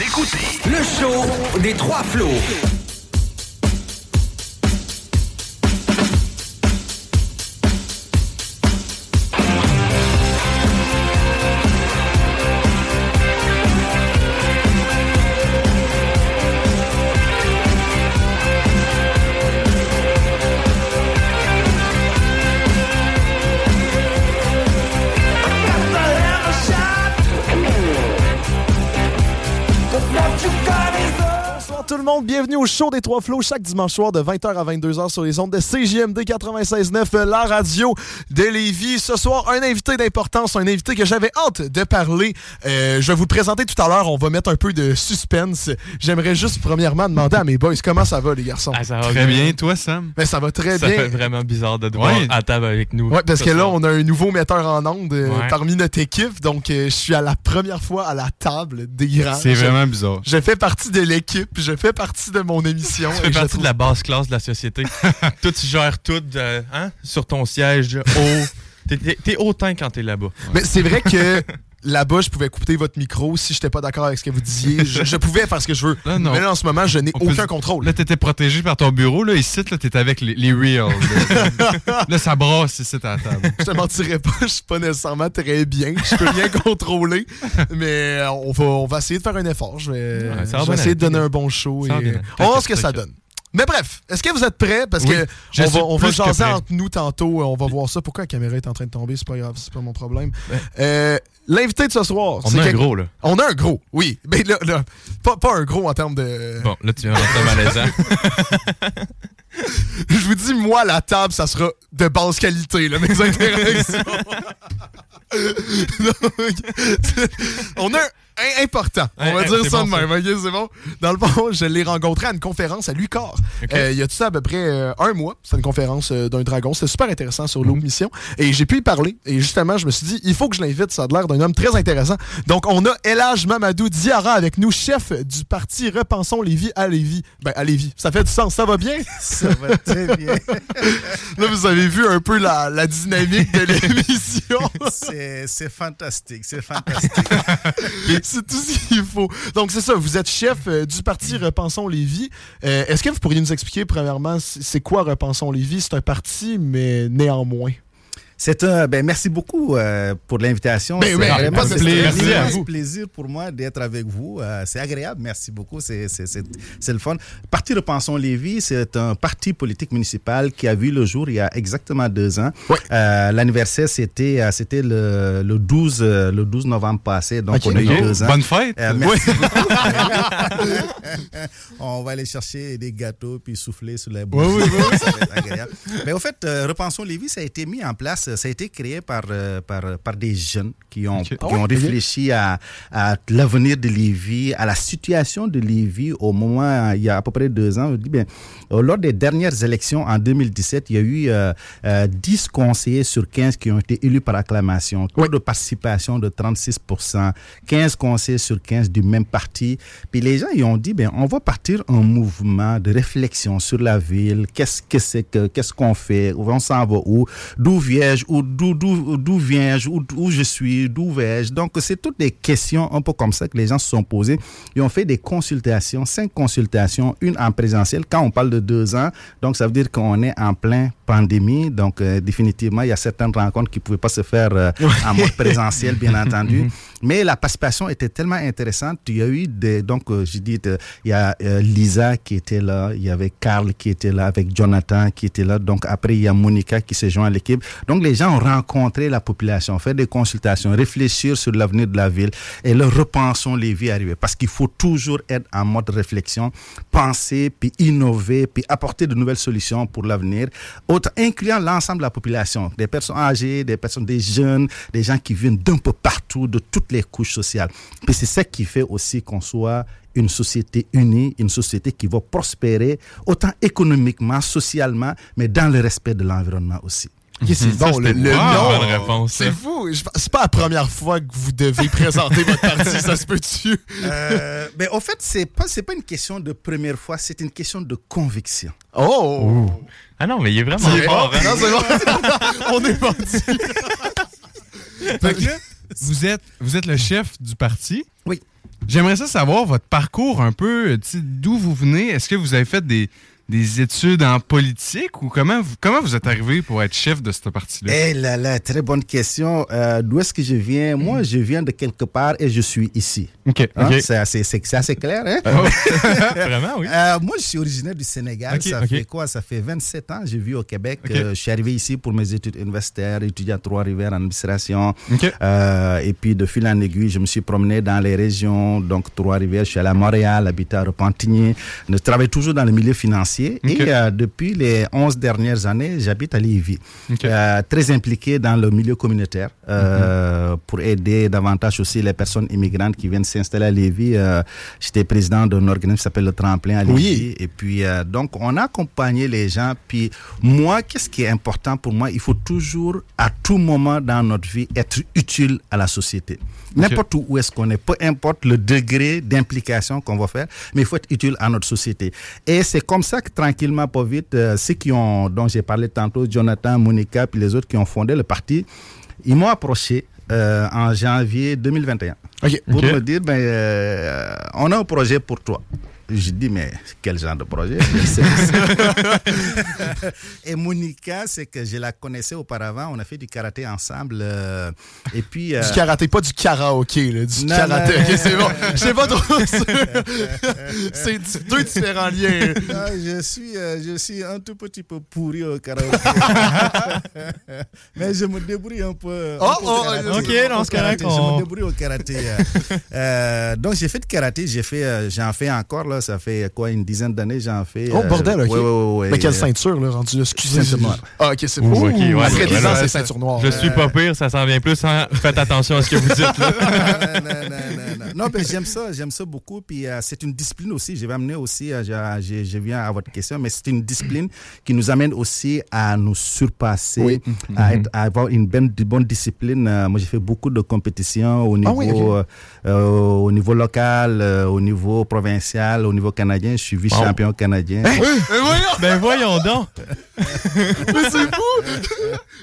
Écoutez le show des trois flots. Tout le monde, bienvenue au show des Trois Flots chaque dimanche soir de 20h à 22h sur les ondes de CGMD 96.9, la radio de Lévis. Ce soir, un invité d'importance, un invité que j'avais hâte de parler. Euh, je vais vous le présenter tout à l'heure, on va mettre un peu de suspense. J'aimerais juste premièrement demander à mes boys comment ça va les garçons? Ah, ça va très bien, toi, Sam? Ben, ça va très ça bien. fait vraiment bizarre de te voir Ouais. à table avec nous. Ouais, parce ce que là, on a un nouveau metteur en ondes euh, Ouais. parmi notre équipe, donc euh, je suis à la première fois à la table des grands. C'est vraiment bizarre. Je fais partie de l'équipe, je fais partie de mon émission. Tu fais partie trouve- de la basse classe de la société. toi, tu gères tout euh, hein, sur ton siège haut. T'es- hautain quand t'es là-bas. Mais c'est vrai que là-bas, je pouvais couper votre micro si j'étais pas d'accord avec ce que vous disiez. Je, je pouvais faire ce que je veux. Là, non. Mais là, en ce moment, je n'ai peut aucun contrôle. Là, t'étais protégé par ton bureau. Là, ici, là, t'es avec les, les reals. Là. Là, ça brasse ici à la table. Je te mentirais pas, je suis pas nécessairement très bien. Je peux rien contrôler. Mais euh, on va, on va essayer de faire un effort. Je vais, Ouais, ça va je vais bien essayer de donner un bon show. Ça et- bien on va voir ce que ça donne. Mais bref, est-ce que vous êtes prêts? Parce Oui, que on va, on va jaser entre nous tantôt. On va voir ça. Pourquoi la caméra est en train de tomber? C'est pas grave, c'est pas mon problème. Ouais. Euh, L'invité de ce soir, On a un gros, là. On a un gros, oui. Mais là, là, pas, pas un gros en termes de. Bon, là, tu viens rentrer malaisant. Je vous dis, moi, la table, ça sera de basse qualité, là, mes interactions. Donc, on a un important. On va dire ça bon, de même. ok, c'est bon? Dans le fond, je l'ai rencontré à une conférence à Lucor. Euh, il y a tout ça à peu près euh, un mois. C'est une conférence euh, d'un dragon. C'était super intéressant sur l'eau mission. Et j'ai pu y parler. Et justement, je me suis dit, il faut que je l'invite. Ça a l'air d'un homme très intéressant. Donc, on a Elage Mamadou Diarra avec nous, chef du parti Repensons Lévis à Lévis. Ben, à Lévis. Ça fait du sens. Ça va bien? Ça va très bien. Là, vous avez vu un peu la, la dynamique de l'émission. C'est c'est fantastique, c'est fantastique. C'est tout ce qu'il faut. Donc, c'est ça. Vous êtes chef euh, du parti Repensons Lévis. Euh, Est-ce que vous pourriez nous expliquer, premièrement, c'est quoi Repensons Lévis? C'est un parti, mais néanmoins. C'est un, ben merci beaucoup euh, pour l'invitation. Ben C'est oui, vraiment- un Merci à immense vous. plaisir pour moi d'être avec vous. Euh, c'est agréable, merci beaucoup. C'est c'est- c'est- c'est le fun. Parti Repensons Lévis, c'est un parti politique municipal qui a vu le jour il y a exactement deux ans. Ouais. Euh, L'anniversaire, c'était c'était le, le 12 euh, le 12 novembre passé, donc on a eu deux ans. Bonne fête. Merci. On va aller chercher des gâteaux puis souffler sur la bouche. Ça va être agréable. Mais au fait, Repensons Lévis, ça a été mis en place, ça a été créé par, euh, par, par des jeunes qui ont, qui Ah ont réfléchi à, à l'avenir de Lévis, à la situation de Lévis au moment, il y a à peu près deux ans. On dit, bien, euh, lors des dernières élections en 2017, il y a eu euh, euh, 10 conseillers sur 15 qui ont été élus par acclamation. Taux de participation de 36% 15 conseillers sur 15 du même parti. Puis les gens, ils ont dit, ben, on va partir un mouvement de réflexion sur la ville. Qu'est-ce que c'est que, qu'est-ce qu'on fait? On s'en va où? D'où viens-je? D'où, d'où, d'où viens-je? Où, où je suis? D'où vais-je? Donc, c'est toutes des questions un peu comme ça que les gens se sont posées. Ils ont fait des consultations, cinq consultations, une en présentiel. Quand on parle de deux ans, donc ça veut dire qu'on est en plein pandémie. Donc, euh, définitivement, il y a certaines rencontres qui ne pouvaient pas se faire euh, en mode présentiel, bien entendu. Mais la participation était tellement intéressante. Il y a eu des, donc, euh, je dis, de- il y a euh, Lisa qui était là, il y avait Carl qui était là, avec Jonathan qui était là. Donc après, il y a Monica qui s'est joint à l'équipe. Donc les gens ont rencontré la population, fait des consultations, réfléchir sur l'avenir de la ville et leur repensons les vies arrivées. Parce qu'il faut toujours être en mode réflexion, penser, puis innover, puis apporter de nouvelles solutions pour l'avenir, autre, incluant l'ensemble de la population, des personnes âgées, des personnes, des jeunes, des gens qui viennent d'un peu partout, de toutes les couches sociales. Puis c'est ça qui fait aussi qu'on soit une société unie, une société qui va prospérer autant économiquement, socialement, mais dans le respect de l'environnement aussi. C'est Ça, bon, le, c'était le réponse, ça. C'est fou. Je- C'est pas la première fois que vous devez présenter votre parti, ça se peut-tu? Euh, mais au fait, c'est pas c'est pas une question de première fois, c'est une question de conviction. Oh! Ah non, mais il est vraiment fort. bon. hein. Non, c'est bon. On est parti. Vous êtes, vous êtes le chef du parti. Oui. J'aimerais ça savoir votre parcours un peu, d'où vous venez. Est-ce que vous avez fait des, des études en politique ou comment vous, comment vous êtes arrivé pour être chef de ce parti-là? Eh là là, très bonne question. Euh, D'où est-ce que je viens? Moi, je viens de quelque part et je suis ici. OK. Hein. C'est assez, clair, hein? Vraiment, oui. Euh, moi, je suis originaire du Sénégal. Ça fait quoi? Ça fait 27 ans. J'ai vu au Québec. Euh, je suis arrivé ici pour mes études universitaires, étudier à Trois-Rivières en administration. Et puis, de fil en aiguille, je me suis promené dans les régions. Donc, Trois-Rivières, je suis allé à Montréal, habité à Repentigny. Je travaille toujours dans le milieu financier. Et euh, depuis les 11 dernières années, j'habite à Lévis. Euh, très impliqué dans le milieu communautaire euh, pour aider davantage aussi les personnes immigrantes qui viennent s'installer à Lévis. J'étais président d'un organisme qui s'appelle le Tremplin à Lévis. Oui. Et puis, donc, on a accompagné les gens. Puis, moi, qu'est-ce qui est important pour moi? Il faut toujours, à tout moment dans notre vie, être utile à la société. N'importe où est-ce qu'on est, peu importe le degré d'implication qu'on va faire, mais il faut être utile à notre société. Et c'est comme ça que, tranquillement, pas vite, euh, ceux qui ont, dont j'ai parlé tantôt, Jonathan, Monica, puis les autres qui ont fondé le parti, ils m'ont approché euh, en janvier 2021 OK. pour me dire ben, euh, on a un projet pour toi. Je dis, mais quel genre de projet? Et Monica, c'est que je la connaissais auparavant. On a fait du karaté ensemble. euh, et puis. euh, Du karaté, pas du karaoké, là. Du Non, karaté. non, c'est bon. Je sais pas trop. C'est deux différents liens. non, je suis, euh, je suis un tout petit peu pourri au karaoké. Mais je me débrouille un peu. un Oh, peu au oh, karaté. ok, non, karaté, Je me débrouille au karaté. donc, j'ai fait de karaté. J'ai fait, euh, j'en fais encore, là. Ça fait quoi, une dizaine d'années, j'en fais. Oh, bordel, ok. Ouais, ouais, ouais, Mais quelle euh, ceinture, là, rendu là? Excusez. Ceinture noire. Ah, ok, c'est bon. ok, ouais, Après c'est 10 ans, c'est ceinture noire. Je suis pas pire, ça s'en vient plus. hein. Faites attention à ce que vous dites. Là. non, non, non, non, non. Non, mais j'aime ça, j'aime ça beaucoup. Puis euh, c'est une discipline aussi. Je vais amener aussi, euh, je, viens à votre question, mais c'est une discipline qui nous amène aussi à nous surpasser, Oui. à, être- à avoir une bonne, de bonne discipline. Euh, moi, j'ai fait beaucoup de compétitions au niveau, Ah oui, euh, euh, au niveau local, euh, au niveau provincial, au niveau canadien. Je suis vice-champion canadien. Mais voyons, ben voyons donc. mais c'est fou!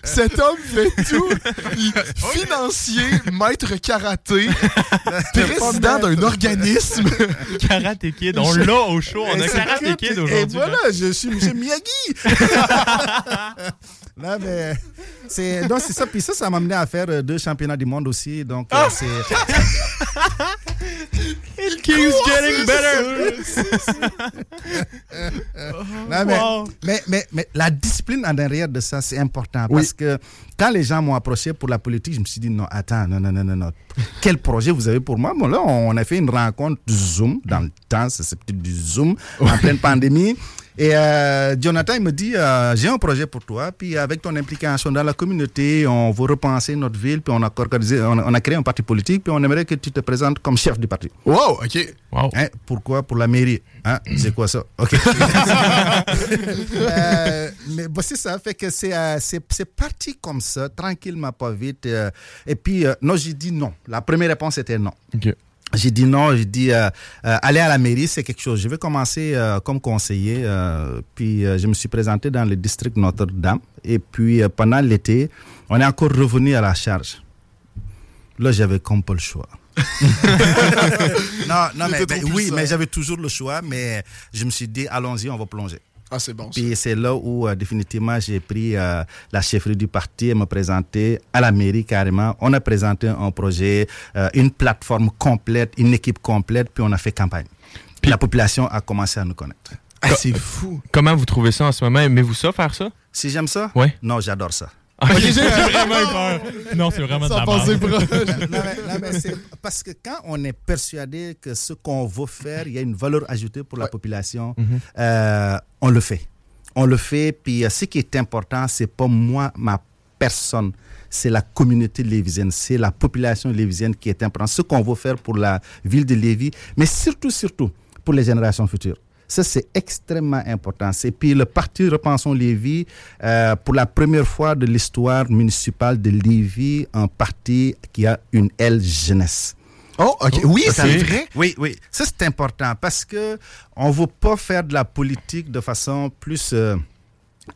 Cet homme fait tout. Il- financier, maître karaté, président d'un organisme. Karate Kid, on l'a au show. On a Et Karate c'est- Kid Et aujourd'hui. voilà, je suis M. Miyagi. non, mais c'est donc c'est ça. Puis ça, ça m'a amené à faire euh, deux championnats du monde aussi. Donc euh, c'est It keeps getting better. non, mais, Wow. mais, mais, mais la discipline en derrière de ça, c'est important. Oui. Parce que quand les gens m'ont approché pour la politique, je me suis dit non, attends, non, non, non, non, non. Quel projet vous avez pour moi? Bon, là, on a fait une rencontre Zoom dans le temps, c'est peut-être du Zoom en pleine pandémie. Et euh, Jonathan, il me dit, euh, j'ai un projet pour toi, puis avec ton implication dans la communauté, on veut repenser notre ville, puis on a, organisé, on a, on a créé un parti politique, puis on aimerait que tu te présentes comme chef du parti. Wow, ok. Wow. Hein, pourquoi? Pour la mairie. Hein? C'est quoi ça? Ok. Euh, mais bon, c'est ça, fait que c'est euh, c'est c'est parti comme ça, tranquillement, pas vite. euh, et puis, euh, non, j'ai dit non. La première réponse était non. Ok. J'ai dit non, j'ai dit euh, euh, aller à la mairie, c'est quelque chose. Je vais commencer euh, comme conseiller, puis je me suis présenté dans le district Notre-Dame. Et puis pendant l'été, on est encore revenu à la charge. Là, j'avais comme pas le choix. non, non, mais, mais oui, mais j'avais toujours le choix, mais je me suis dit, allons-y, on va plonger. Ah, c'est bon. Puis c'est là où euh, définitivement j'ai pris euh, la chefferie du parti et me présenter à la mairie carrément. On a présenté un projet, euh, une plateforme complète, une équipe complète, puis on a fait campagne. Puis la population a commencé à nous connaître. Ah, c'est fou. Comment vous trouvez ça en ce moment? Aimez-vous ça, faire ça? Si j'aime ça? Ouais. Non, j'adore ça. Ah, J'ai vraiment eu peur. Non, c'est vraiment de Ça la passait merde. proche. Non, mais- non, mais c'est parce que quand on est persuadé que ce qu'on veut faire, il y a une valeur ajoutée pour la Ouais. population, Mhm. euh, on le fait. On le fait, puis euh, ce qui est important, c'est pas moi, ma personne, c'est la communauté lévisienne, c'est la population lévisienne qui est importante. Ce qu'on veut faire pour la ville de Lévis, mais surtout, surtout pour les générations futures. Ça, c'est extrêmement important. Et puis le parti Repensons Lévis, euh, pour la première fois de l'histoire municipale de Lévis, un parti qui a une aile jeunesse. Oh, OK. Oui, Ça, c'est vrai. Oui, oui. Ça, c'est important parce que on veut pas faire de la politique de façon plus euh,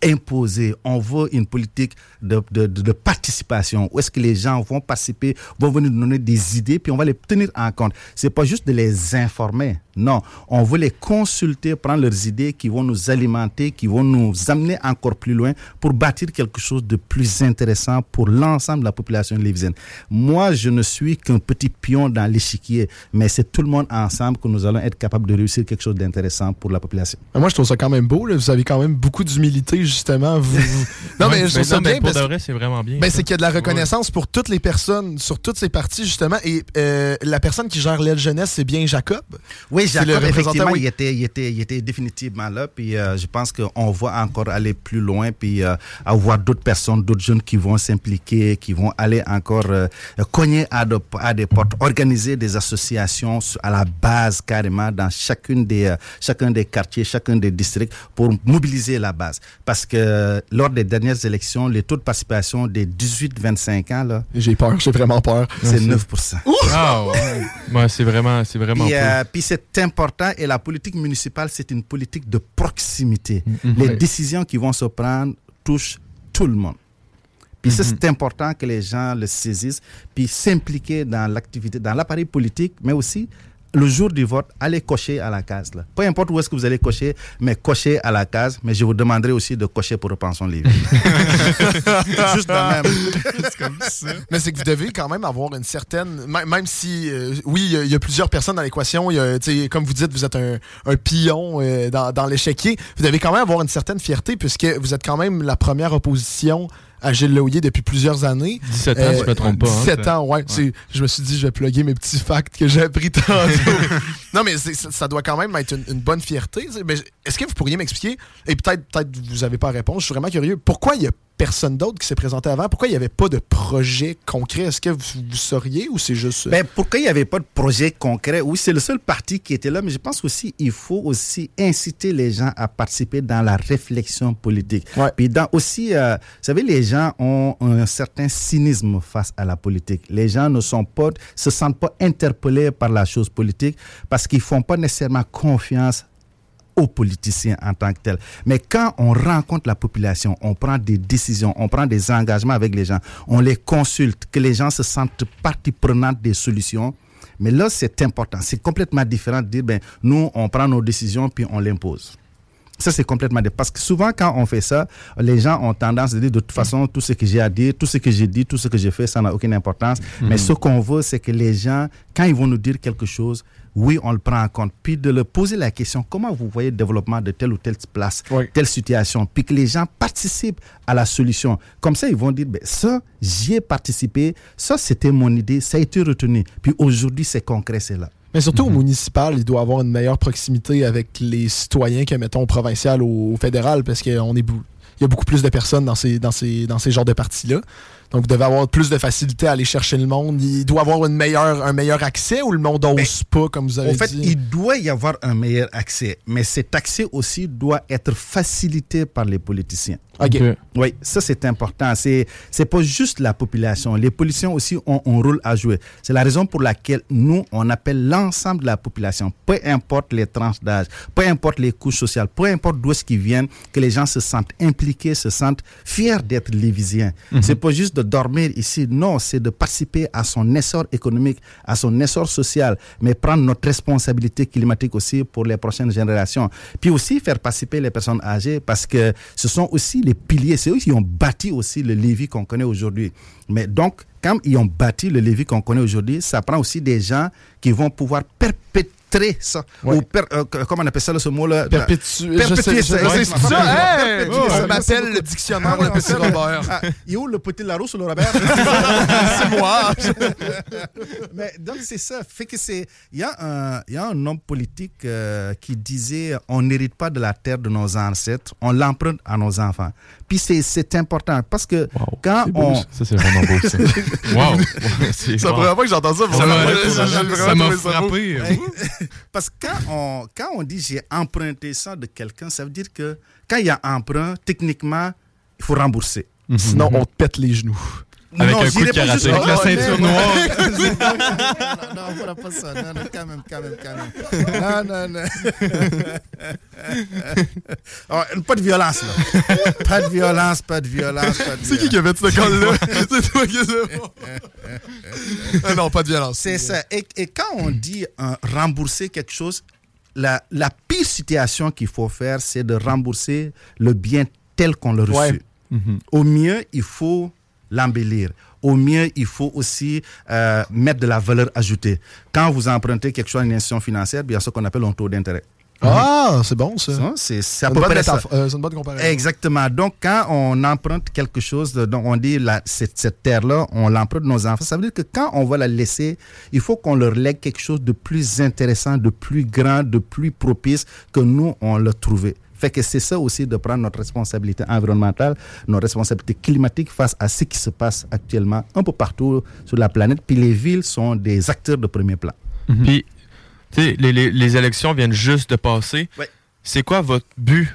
imposée. On veut une politique de, de, participation où est-ce que les gens vont participer, vont venir nous donner des idées, puis on va les tenir en compte. C'est pas juste de les informer. Non, on veut les consulter, prendre leurs idées qui vont nous alimenter, qui vont nous amener encore plus loin pour bâtir quelque chose de plus intéressant pour l'ensemble de la population lévisienne. Moi, je ne suis qu'un petit pion dans l'échiquier, mais c'est tout le monde ensemble que nous allons être capables de réussir quelque chose d'intéressant pour la population. Moi, je trouve ça quand même beau. Vous avez quand même beaucoup d'humilité, justement. Vous, Non, Ouais, mais je trouve ça bien. Pour parce de que- vrai, c'est vraiment bien. Ben, c'est qu'il y a de la reconnaissance pour toutes les personnes, sur toutes ces parties, justement. Et euh, la personne qui gère l'aile jeunesse, c'est bien Jacob. Oui, le Jacob, représentant, effectivement, oui. il, était, il, était, il était définitivement là. Puis euh, je pense qu'on va encore aller plus loin, puis euh, avoir d'autres personnes, d'autres jeunes qui vont s'impliquer, qui vont aller encore euh, cogner à, de- à des portes, organiser des associations à la base carrément dans chacune des, euh, chacun des quartiers, chacun des districts pour mobiliser la base. Parce que lors des dernières élections, les taux de participation des 18-25 ans, là, J'ai peur, j'ai vraiment peur. c'est c'est- 9%. Ah, ouais. Ouais, c'est vraiment, c'est vraiment Puis, euh, puis c'est important et la politique municipale, c'est une politique de proximité. Mm-hmm. Les décisions qui vont se prendre touchent tout le monde. Puis ça, Mm-hmm. c'est important que les gens le saisissent, puis s'impliquer dans l'activité, dans l'appareil politique, mais aussi le jour du vote, allez cocher à la case. Là. Peu importe où est-ce que vous allez cocher, mais cocher à la case. Mais je vous demanderai aussi de cocher pour Repensons Lévis. Juste de même. Mais c'est que vous devez quand même avoir une certaine. Même si, euh, oui, il y a- il y, a plusieurs personnes dans l'équation, comme vous dites, vous êtes un, un pion euh, dans, dans l'échiquier. Vous devez quand même avoir une certaine fierté puisque vous êtes quand même la première opposition à Gilles Leouillet depuis plusieurs années. 17 ans, Euh, si je me trompe pas. hein. 17 ans, ouais. Je me suis dit, je vais plugger mes petits facts que j'ai appris tantôt. non, mais ça, ça doit quand même être une, une bonne fierté. est-ce que vous pourriez m'expliquer, et peut-être peut vous n'avez pas à répondre, je suis vraiment curieux, pourquoi il y a personne d'autre qui s'est présenté avant? Pourquoi il n'y avait pas de projet concret? Est-ce que vous, vous sauriez ou c'est juste... euh, Ben, pourquoi il n'y avait pas de projet concret? Oui, c'est le seul parti qui était là, mais je pense aussi il faut aussi inciter les gens à participer dans la réflexion politique. Ouais. Puis dans aussi, euh, vous savez, les gens ont un certain cynisme face à la politique. Les gens ne sont pas, se sentent pas interpellés par la chose politique parce qu'ils font pas nécessairement confiance aux politiciens en tant que tels. Mais quand on rencontre la population, on prend des décisions, on prend des engagements avec les gens, on les consulte, que les gens se sentent partie prenante des solutions. Mais là, c'est important. C'est complètement différent de dire, ben, nous, on prend nos décisions puis on l'impose. Ça, c'est complètement différent. Parce que souvent, quand on fait ça, les gens ont tendance à dire, de toute façon, tout ce que j'ai à dire, tout ce que j'ai dit, tout ce que j'ai fait, ça n'a aucune importance. Mais ce qu'on veut, c'est que les gens, quand ils vont nous dire quelque chose, oui, on le prend en compte. Puis de leur poser la question, comment vous voyez le développement de telle ou telle place, Oui. telle situation, puis que les gens participent à la solution. Comme ça, ils vont dire, ben, ça, j'y ai participé, ça, c'était mon idée, ça a été retenu. Puis aujourd'hui, c'est concret, c'est là. Mais surtout au municipal, il doit avoir une meilleure proximité avec les citoyens que, mettons, au provincial ou au fédéral, parce qu'on est il y a beaucoup plus de personnes dans ces, dans ces, dans ces genres de partis-là. Donc, vous devez avoir plus de facilité à aller chercher le monde. Il doit avoir une meilleure, un meilleur accès ou le monde n'ose pas, comme vous avez En fait, dit? il doit y avoir un meilleur accès, mais cet accès aussi doit être facilité par les politiciens. OK. Ok. Oui, ça c'est important. C'est c'est pas juste la population. Les politiciens aussi ont un rôle à jouer. C'est la raison pour laquelle nous on appelle l'ensemble de la population, peu importe les tranches d'âge, peu importe les couches sociales, peu importe d'où est-ce qu'ils viennent, que les gens se sentent impliqués, se sentent fiers d'être lévisiens. C'est pas juste juste dormir ici. Non, c'est de participer à son essor économique, à son essor social, mais prendre notre responsabilité climatique aussi pour les prochaines générations. Puis aussi faire participer les personnes âgées parce que ce sont aussi les piliers, c'est eux qui ont bâti aussi le Lévis qu'on connaît aujourd'hui. Mais donc, quand ils ont bâti le Lévis qu'on connaît aujourd'hui, ça prend aussi des gens qui vont pouvoir perpétuer ça. Ouais. Ou per- euh, comment on appelle ça, là, ce mot-là? Perpétuer. Perpétuer ça. c'est ça. Hey! Ça. M'appelle le dictionnaire, Ah, le petit Robert. Ah, il est où le petit Larousse ou le Robert? C'est moi. Mais donc c'est ça. Fait que c'est. Il y, a un- y a un homme politique euh, qui disait on n'hérite pas de la terre de nos ancêtres, on l'emprunte à nos enfants. Puis c'est- c'est important parce que quand on. Ça, c'est vraiment beau, ça. wow. C'est C'est la première fois que j'entends ça. Ça m'a- J'ai ça vraiment ça m'a trouvé ça beau. frappé. Parce que quand on, quand on dit j'ai emprunté ça de quelqu'un, ça veut dire que quand il y a emprunt, techniquement, il faut rembourser. Sinon, on te pète les genoux. Avec Non, un coup de karaté. Avec la ceinture non, noire. non, non, on fera pas ça. Non, non, quand même, quand même, quand même. Non, non, non. Pas de violence, là. Pas de violence, pas de violence, pas de C'est qui qui a fait ce col-là? C'est toi qui c'est Ah non, pas de violence. C'est ça. Et, et quand on dit euh, rembourser quelque chose, la, la pire situation qu'il faut faire, c'est de rembourser le bien tel qu'on l'a reçu. Ouais. Au mieux, il faut l'embellir. Au mieux, il faut aussi euh, mettre de la valeur ajoutée. Quand vous empruntez quelque chose à une institution financière, il y a ce qu'on appelle un taux d'intérêt. Ah, c'est bon, ça. Ça, C'est à peu près ça. euh, c'est une bonne comparaison. Exactement. Donc, quand on emprunte quelque chose, de- donc on dit la, cette, cette terre-là, on l'emprunte nos enfants. Ça veut dire que quand on va la laisser, il faut qu'on leur lègue quelque chose de plus intéressant, de plus grand, de plus propice que nous, on l'a trouvé. Fait que c'est ça aussi de prendre notre responsabilité environnementale, notre responsabilité climatique face à ce qui se passe actuellement un peu partout sur la planète. Puis les villes sont des acteurs de premier plan. Puis, tu sais, les, les- les élections viennent juste de passer. Ouais. C'est quoi votre but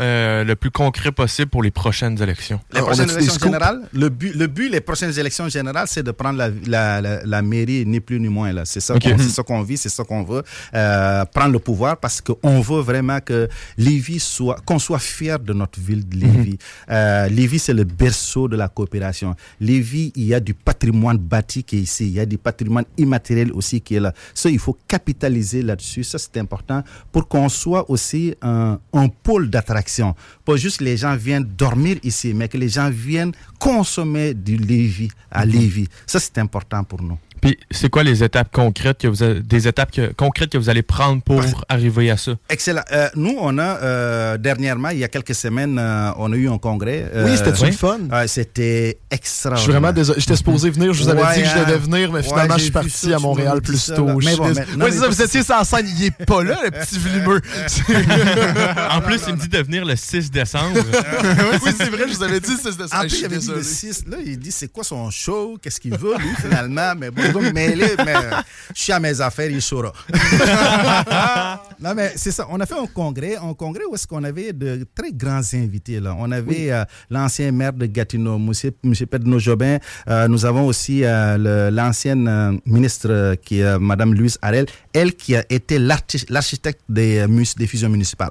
euh, le plus concret possible pour les prochaines élections? Les Ah, prochaines élections générales, le but, le but, les prochaines élections générales, c'est de prendre la, la, la, la mairie, ni plus ni moins. là. C'est ça Ok. qu'on c'est ça qu'on vit, c'est ça qu'on veut. Euh, prendre le pouvoir parce qu'on veut vraiment que Lévis soit, qu'on soit fier de notre ville de Lévis. Euh, Lévis, c'est le berceau de la coopération. Lévis, il y a du patrimoine bâti qui est ici. Il y a du patrimoine immatériel aussi qui est là. Ça, il faut capitaliser là-dessus. Ça, c'est important pour qu'on soit aussi un, un pôle d'attraction. Pas juste les gens viennent dormir ici, mais que les gens viennent consommer du Lévis à Lévis. Ça, c'est important pour nous. Puis, c'est quoi les étapes concrètes que vous a- des étapes que- concrètes que vous allez prendre pour arriver à ça? Excellent. Euh, nous, on a euh, dernièrement, il y a quelques semaines, euh, on a eu un congrès. Oui, Euh, c'était-tu le fun? euh, c'était Je extraordinaire. suis vraiment désolé. J'étais supposé venir. Je vous avais Ouais, dit que je devais hein. venir, mais Ouais, finalement, je suis parti ça, à Montréal plus ça, tôt. Je Mais bon, mais- non, Oui, mais c'est ça, vous étiez sur la scène. Il est pas là, le petit vilimeux. en plus, il me dit de venir le 6 décembre. oui, c'est vrai, je vous avais dit, c'est de ça. En Je plus, il avait dit le désolé. 6. Là, il dit c'est quoi son show, qu'est-ce qu'il veut, lui, finalement? Mais bon, me mêler, mais euh, je suis à mes affaires, il saura. non, mais c'est ça. On a fait un congrès, un congrès où est-ce qu'on avait de très grands invités. Là. On avait euh, l'ancien maire de Gatineau, M. Monsieur Pedno Jobin. Euh, nous avons aussi euh, l'ancienne ministre qui est Mme Louise Harel, elle qui a été l'archi- l'architecte des, des fusions municipales.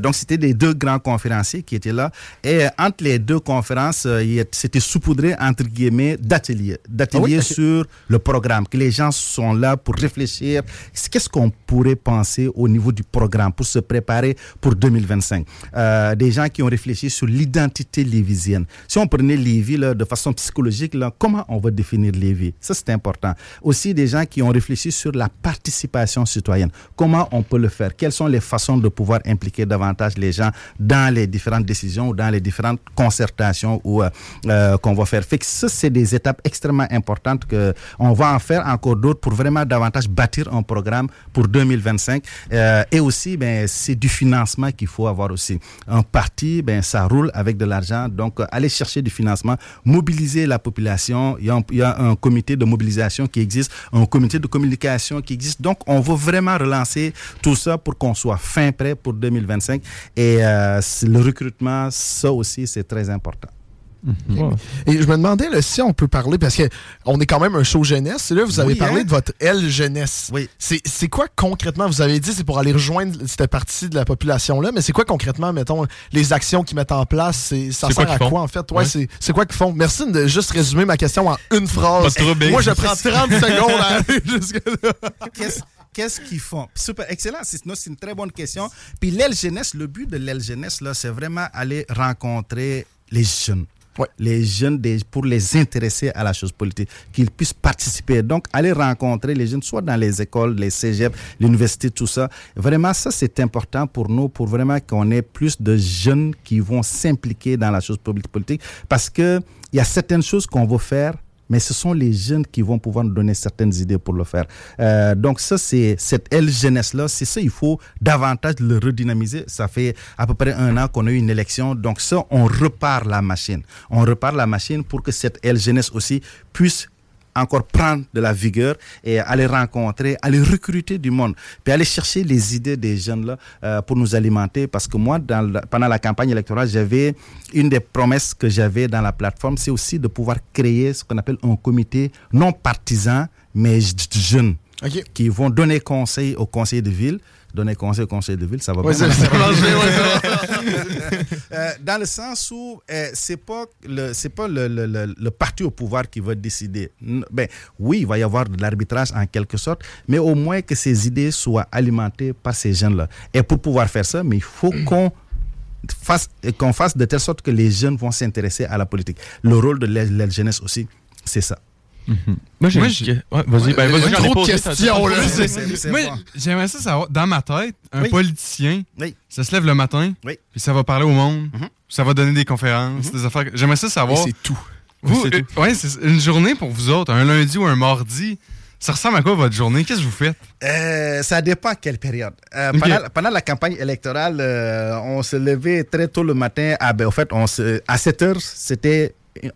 Donc, c'était des deux grands conférenciers qui étaient là. Et entre les deux conférences, c'était saupoudré, entre guillemets, d'ateliers. D'ateliers Ah oui, sur le programme, que les gens sont là pour réfléchir. Qu'est-ce qu'on pourrait penser au niveau du programme pour se préparer pour 2025? Euh, des gens qui ont réfléchi sur l'identité lévisienne. Si on prenait Lévis là, de façon psychologique, là, comment on va définir Lévis? Ça, c'est important. Aussi, des gens qui ont réfléchi sur la participation citoyenne. Comment on peut le faire? Quelles sont les façons de pouvoir impliquer davantage les gens dans les différentes décisions ou dans les différentes concertations ou, euh, euh, qu'on va faire? Fait que ça, c'est des étapes extrêmement importantes que on va en faire encore d'autres pour vraiment davantage bâtir un programme pour 2025. Euh, et aussi, ben, c'est du financement qu'il faut avoir aussi. Un parti, ben, ça roule avec de l'argent. Donc, euh, aller chercher du financement, mobiliser la population. Il y, a un, comité de mobilisation qui existe, un comité de communication qui existe. Donc, on veut vraiment relancer tout ça pour qu'on soit fin prêt pour 2025. Et euh, le recrutement, ça aussi, c'est très important. Ouais. Et je me demandais là, si on peut parler, parce qu'on est quand même un show jeunesse, et là, vous avez Oui, parlé hein? de votre L jeunesse. Oui. C'est c'est quoi concrètement, vous avez dit, c'est pour aller rejoindre cette partie de la population-là, mais c'est quoi concrètement, mettons, les actions qu'ils mettent en place? c'est- Ça sert quoi à qu'ils quoi, font? en fait? Ouais, Ouais. c'est c'est quoi qu'ils font? Merci de juste résumer ma question en une phrase. Pas de. Moi, je prends 30 secondes à aller jusque-là. Qu'est-ce qu'est-ce qu'ils font? Super, excellent. C'est une très bonne question. Puis l'aile jeunesse, le but de l'aile jeunesse, là, c'est vraiment aller rencontrer les jeunes. Ouais. Les jeunes des, pour les intéresser à la chose politique, qu'ils puissent participer. Donc, aller rencontrer les jeunes, soit dans les écoles, les cégeps, l'université, tout ça. Vraiment, ça, c'est important pour nous, pour vraiment qu'on ait plus de jeunes qui vont s'impliquer dans la chose politique. Parce que il y a certaines choses qu'on veut faire mais ce sont les jeunes qui vont pouvoir nous donner certaines idées pour le faire. Euh, donc ça, c'est cette aile jeunesse-là, c'est ça, il faut davantage le redynamiser. Ça fait à peu près un an qu'on a eu une élection, donc ça, on repart la machine. On repart la machine pour que cette aile jeunesse aussi puisse encore prendre de la vigueur et aller rencontrer, aller recruter du monde, puis aller chercher les idées des jeunes là euh, pour nous alimenter. Parce que moi, dans la- pendant la campagne électorale, j'avais une des promesses que j'avais dans la plateforme, c'est aussi de pouvoir créer ce qu'on appelle un comité non partisan, mais j- jeune, OK. qui vont donner conseil aux conseillers de ville. Donner conseil aux conseillers de ville, ça va Ouais, ça. Euh, dans le sens où euh, c'est pas le c'est pas le, le, le, le parti au pouvoir qui va décider. Ben oui, il va y avoir de l'arbitrage en quelque sorte, mais au moins que ces idées soient alimentées par ces jeunes-là. Et pour pouvoir faire ça, mais il faut qu'on fasse qu'on fasse de telle sorte que les jeunes vont s'intéresser à la politique. Le rôle de la, la jeunesse aussi, c'est ça. Moi, j'ai Moi, une j'ai- que- ouais, vas-y, ben, trop de questions, là. Moi, j'aimerais ça savoir, dans ma tête, un Oui. politicien, Oui. ça se lève le matin, Oui. puis ça va parler au monde, Mhm. ça va donner des conférences, des affaires. J'aimerais ça savoir. c'est tout. Vous, euh, ouais, c'est une journée pour vous autres, un lundi ou un mardi. Ça ressemble à quoi votre journée? Qu'est-ce que vous faites? Euh, ça dépend à quelle période. Euh, pendant, pendant la campagne électorale, euh, on se levait très tôt le matin. À, ben, au fait, on se, à 7 heures, c'était,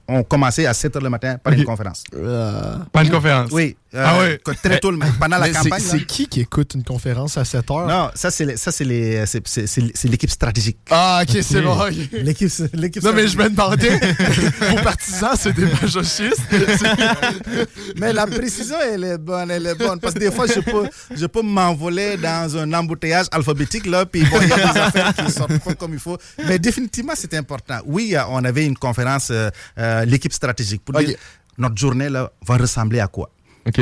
on commençait à 7 heures le matin par une conférence. Euh, Pas une conférence. Oui. Euh, Ah ouais. que Très tôt le matin. Pendant la campagne. c'est qui qui écoute une conférence à 7 heures? Non, ça c'est l'équipe stratégique. Ah, ok, c'est bon. L'équipe l'équipe Non, mais je stratégique. me demandais, vos partisans, c'est des majochistes. Mais la précision elle est bonne, elle est bonne parce que des fois je peux je peux m'envoler dans un embouteillage alphabétique là puis bon il y a des affaires qui sortent pas comme il faut. Mais définitivement c'est important. Oui, euh, on avait une conférence euh, euh, l'équipe stratégique pour dire notre journée là va ressembler à quoi?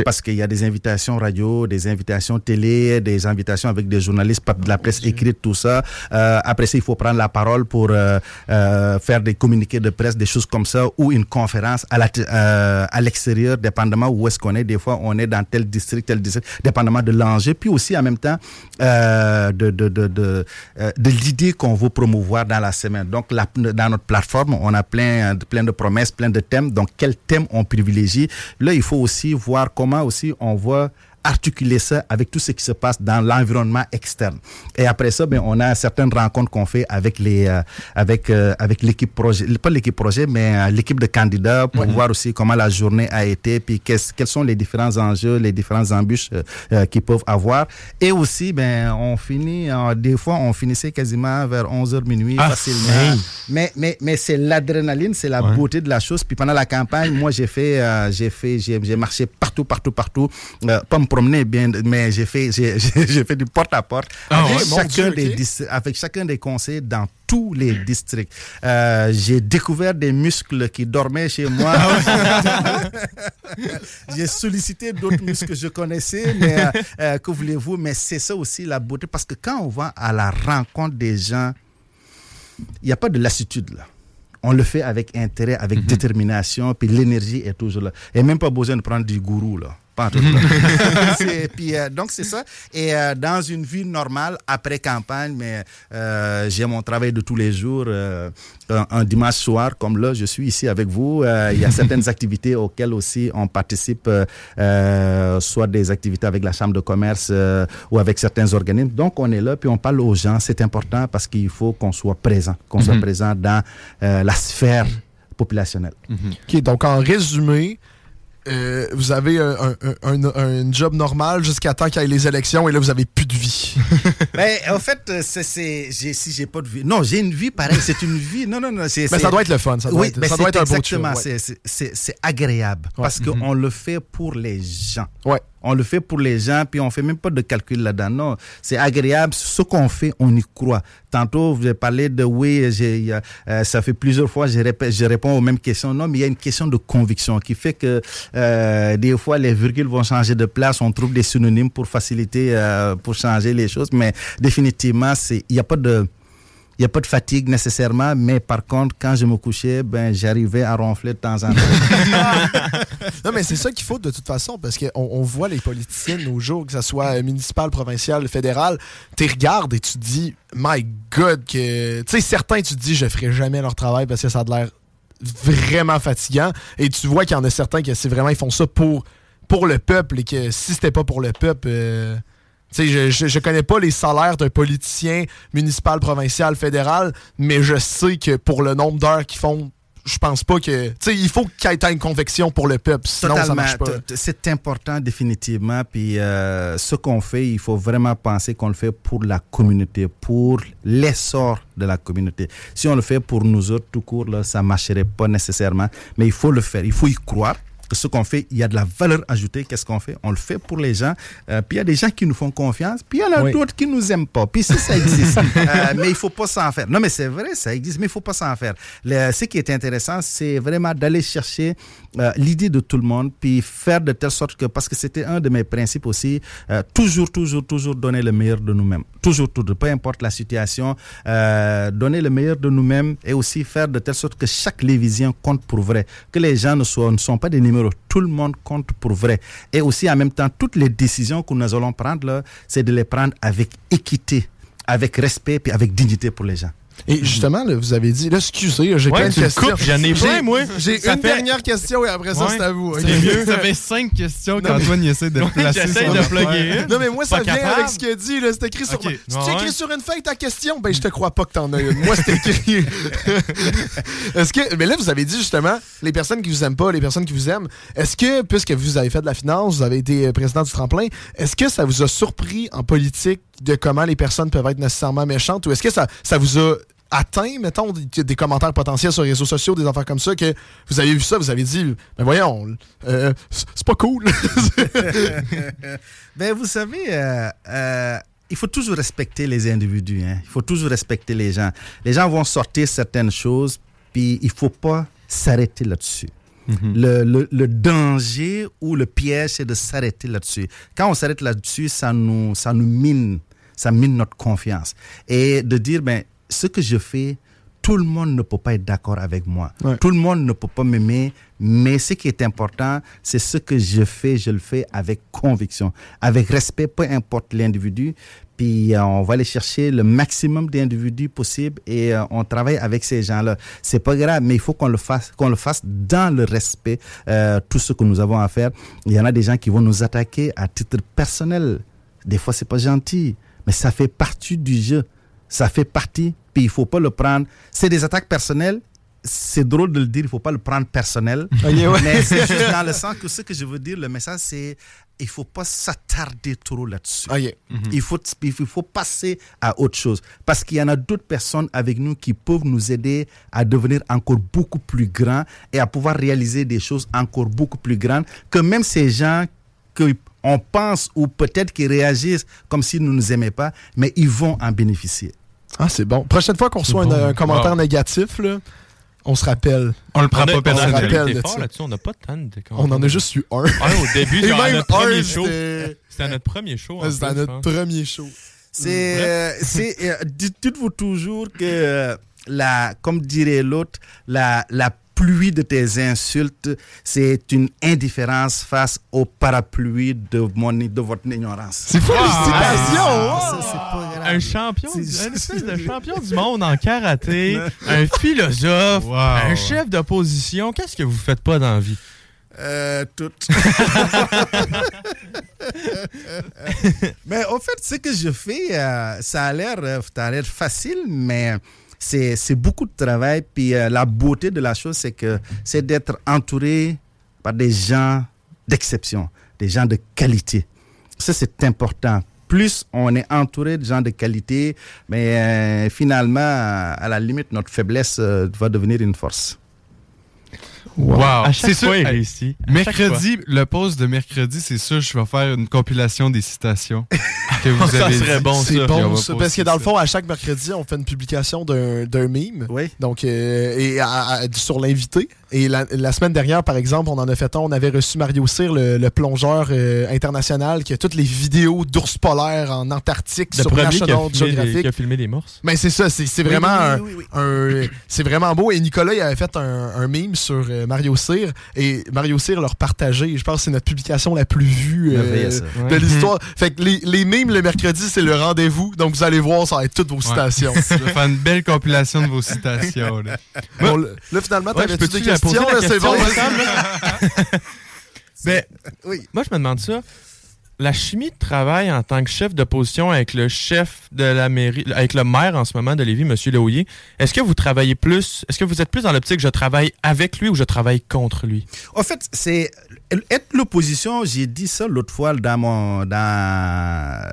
Parce qu'il y a des invitations radio, des invitations télé, des invitations avec des journalistes, de la presse écrite, tout ça. Euh, après ça, il faut prendre la parole pour euh, euh, faire des communiqués de presse, des choses comme ça, ou une conférence à la euh, à l'extérieur, dépendamment où est-ce qu'on est. Des fois, on est dans tel district, tel district, dépendamment de l'enjeu. Puis aussi, en même temps, euh, de, de, de, de, euh, de l'idée qu'on veut promouvoir dans la semaine. Donc, la- dans notre plateforme, on a plein, plein de promesses, plein de thèmes. Donc, quel thème on privilégie? Là, il faut aussi voir comment aussi on va articuler ça avec tout ce qui se passe dans l'environnement externe. Et après ça, ben, on a certaines rencontres qu'on fait avec les, euh, avec, euh, avec l'équipe projet, pas l'équipe projet, mais euh, l'équipe de candidats pour voir aussi comment la journée a été, puis qu'est-ce- quels sont les différents enjeux, les différentes embûches qu'ils peuvent avoir. Et aussi, ben, on finit, des fois, on finissait quasiment vers 11h minuit Ah, facilement. Mais, mais, mais c'est l'adrénaline, c'est la beauté de la chose. Puis pendant la campagne, moi, j'ai fait, j'ai fait, j'ai, marché partout, partout, partout. Pas me promener bien, mais j'ai fait, j'ai, fait du porte à porte Ah avec ouais? Chacun Dieu, des avec chacun des conseils dans tous les districts. Euh, j'ai découvert des muscles qui dormaient chez moi. j'ai sollicité d'autres muscles que je connaissais, mais euh, euh, que voulez-vous? Mais c'est ça aussi la beauté, parce que quand on va à la rencontre des gens, il n'y a pas de lassitude là. On le fait avec intérêt, avec détermination, puis l'énergie est toujours là. Et même pas besoin de prendre du gourou là. Pas en tout puis, euh, donc c'est ça. Et euh, dans une vie normale, après campagne, mais euh, j'ai mon travail de tous les jours. euh, un, un dimanche soir, comme là, je suis ici avec vous. euh, Il y a certaines activités auxquelles aussi on participe, euh, euh, soit des activités avec la chambre de commerce euh, ou avec certains organismes. Donc on est là, puis on parle aux gens. C'est important parce qu'il faut qu'on soit présent, qu'on soit présent dans euh, la sphère populationnelle. OK, donc en résumé, euh, vous avez un, un, un, un job normal jusqu'à temps qu'il y ait les élections et là, vous avez plus de vie. Ben, en fait, euh, c'est, si j'ai pas de vie. Non, j'ai une vie pareille. C'est une vie. Non, non, non. Mais c'est- ça doit être le fun. Ça doit oui, être, mais ça c'est doit être un beau exactement, ouais. c'est, c'est, c'est, c'est agréable parce qu'on le fait pour les gens. Ouais. On le fait pour les gens, puis on fait même pas de calcul là-dedans. Non, c'est agréable. Ce qu'on fait, on y croit. Tantôt, vous avez parlé de oui, euh, ça fait plusieurs fois, je, répète, je réponds aux mêmes questions. Non, mais il y a une question de conviction qui fait que euh, des fois, les virgules vont changer de place. On trouve des synonymes pour faciliter, euh, pour changer les choses. Mais définitivement, il n'y a pas de, il n'y a pas de fatigue nécessairement, mais par contre, quand je me couchais, ben, j'arrivais à ronfler de temps en temps. Non, mais c'est ça qu'il faut de toute façon, parce qu'on on voit les politiciens de nos jours, que ce soit municipal, provincial, fédéral, tu regardes et tu te dis, my God, que. Tu sais, certains, tu te dis, je ferai jamais leur travail parce que ça a de l'air vraiment fatigant. Et tu vois qu'il y en a certains qui, c'est vraiment, ils font ça pour, pour le peuple et que si c'était pas pour le peuple. euh, je, je, je connais pas les salaires d'un politicien municipal, provincial, fédéral, mais je sais que pour le nombre d'heures qu'ils font, je pense pas que. Tu sais, il faut qu'il y ait une convection pour le peuple, sinon ça marche pas. C'est important définitivement. Puis euh, ce qu'on fait, il faut vraiment penser qu'on le fait pour la communauté, pour l'essor de la communauté. Si on le fait pour nous autres tout court, là, ça marcherait pas nécessairement. Mais il faut le faire, il faut y croire. Que ce qu'on fait, il y a de la valeur ajoutée. Qu'est-ce qu'on fait? On le fait pour les gens. Euh, puis il y a des gens qui nous font confiance. Puis il y en a Oui. d'autres qui nous aiment pas. Puis ça, ça existe. Euh, mais il faut pas s'en faire. Non, mais c'est vrai, ça existe, mais il faut pas s'en faire. Le- ce qui est intéressant, c'est vraiment d'aller chercher euh, l'idée de tout le monde, puis faire de telle sorte que, parce que c'était un de mes principes aussi, euh, toujours, toujours, toujours donner le meilleur de nous-mêmes. Toujours, toujours, peu importe la situation, euh, donner le meilleur de nous-mêmes et aussi faire de telle sorte que chaque Lévisien compte pour vrai. Que les gens ne, ne sont pas des numéros. Tout le monde compte pour vrai. Et aussi, en même temps, toutes les décisions que nous allons prendre, c'est de les prendre avec équité, avec respect, puis avec dignité pour les gens. Et justement, là, vous avez dit, là, excusez, j'ai Ouais, plein de questions. j'en ai plein, moi. J'ai une fait- dernière question et après ça, Ouais. c'est à vous. ok? C'est mieux. Ça fait cinq questions qu'Antoine il essaie de placer. j'essaie de plugger. Non, mais moi, ça vient capable. avec ce qu'il a dit. là. C'est écrit sur. Si tu écrit ouais. sur une feuille ta question, ben je te crois pas que t'en as une. Moi, c'est écrit. est-ce que. Mais là, vous avez dit justement, les personnes qui vous aiment pas, les personnes qui vous aiment, est-ce que, puisque vous avez fait de la finance, vous avez été président du tremplin, est-ce que ça vous a surpris en politique de comment les personnes peuvent être nécessairement méchantes ou est-ce que ça, ça vous a atteint, mettons, des, des commentaires potentiels sur les réseaux sociaux, des affaires comme ça, que vous avez vu ça, vous avez dit, ben voyons, euh, c'est pas cool. Ben, vous savez, euh, euh, il faut toujours respecter les individus. hein. Il faut toujours respecter les gens. Les gens vont sortir certaines choses, puis il faut pas s'arrêter là-dessus. Le, le- le danger ou le piège, c'est de s'arrêter là-dessus. Quand on s'arrête là-dessus, ça nous, ça nous mine, ça mine notre confiance. Et de dire, ben, ce que je fais, tout le monde ne peut pas être d'accord avec moi. Ouais. Tout le monde ne peut pas m'aimer, mais ce qui est important, c'est ce que je fais, je le fais avec conviction, avec respect, peu importe l'individu. Puis euh, on va aller chercher le maximum d'individus possible et euh, on travaille avec ces gens-là. C'est pas grave, mais il faut qu'on le fasse, qu'on le fasse dans le respect. euh, tout ce que nous avons à faire. Il y en a des gens qui vont nous attaquer à titre personnel. Des fois, c'est pas gentil, mais ça fait partie du jeu. Ça fait partie, puis il faut pas le prendre. C'est des attaques personnelles. C'est drôle de le dire, il faut pas le prendre personnel. Mais c'est juste dans le sens que ce que je veux dire, le message, c'est il faut pas s'attarder trop là-dessus. Ok. Il, faut, il faut passer à autre chose. Parce qu'il y en a d'autres personnes avec nous qui peuvent nous aider à devenir encore beaucoup plus grands et à pouvoir réaliser des choses encore beaucoup plus grandes que même ces gens que on pense ou peut-être qu'ils réagissent comme s'ils ne nous aimaient pas, mais ils vont en bénéficier. Ah, c'est bon. Prochaine fois qu'on reçoit un, un commentaire Wow. négatif, là, on se rappelle. On le prend On a- pas on a personnel. personnel. rappelle été de fort ça. là-dessus, on n'a pas tant de On en a juste eu un. Ah, au début, Et genre, à même notre premier un, show. c'était C'était à notre premier show. en c'était à notre hein. premier show. C'est, euh, c'est, euh, dites- dites-vous toujours que, euh, la, comme dirait l'autre, la, la pluie de tes insultes, c'est une indifférence face au parapluie de, mon, de votre ignorance. C'est! Ça, c'est pas grave. Un champion, un espèce de champion du monde en karaté, un philosophe, Wow. un chef d'opposition. Qu'est-ce que vous faites pas dans la vie? Euh, tout. mais en fait, ce que je fais, euh, ça a l'air, euh, ça a l'air facile, mais c'est, beaucoup de travail. Puis euh, la beauté de la chose, c'est que c'est d'être entouré par des gens d'exception, des gens de qualité. Ça, c'est important. Plus on est entouré de gens de qualité, mais euh, finalement, à la limite, notre faiblesse euh, va devenir une force. Wow. C'est sûr. il réussit. Mercredi, le pause de mercredi, c'est sûr, je vais faire une compilation des citations que vous Ça avez serait dit. bon, ça. C'est bon, ça, parce que dans le fond, à chaque mercredi, on fait une publication d'un d'un meme. Oui. Donc, euh, et à- à- sur l'invité. Et la, la semaine dernière, par exemple, on en a fait un. On avait reçu Mario Cyr, le, le plongeur euh, international, qui a toutes les vidéos d'ours polaires en Antarctique Le sur premier qui a, National filmé Geographic. qui a filmé des morses. Mais c'est ça, c'est c'est vraiment un- oui, oui, oui. un- c'est vraiment beau. Et Nicolas, il avait fait un, un meme sur euh, Mario Cyr. Et Mario Cyr l'a repartagé. Je pense que c'est notre publication la plus vue euh, de l'histoire. Fait que les, les memes le mercredi, c'est le rendez-vous. Donc vous allez voir, ça va être toutes vos citations. Je vais faire une belle compilation de vos citations. là. Bon, là, finalement, Ouais, t'avais-tu des questions? C'est bon. là? Ben, Oui. moi, je me demande ça. La chimie de travail en tant que chef d'opposition avec le chef de la mairie, avec le maire en ce moment de Lévis, M. Leouillet, est-ce que vous travaillez plus, est-ce que vous êtes plus dans l'optique je travaille avec lui ou je travaille contre lui? En fait, c'est être l'opposition. J'ai dit ça l'autre fois dans mon dans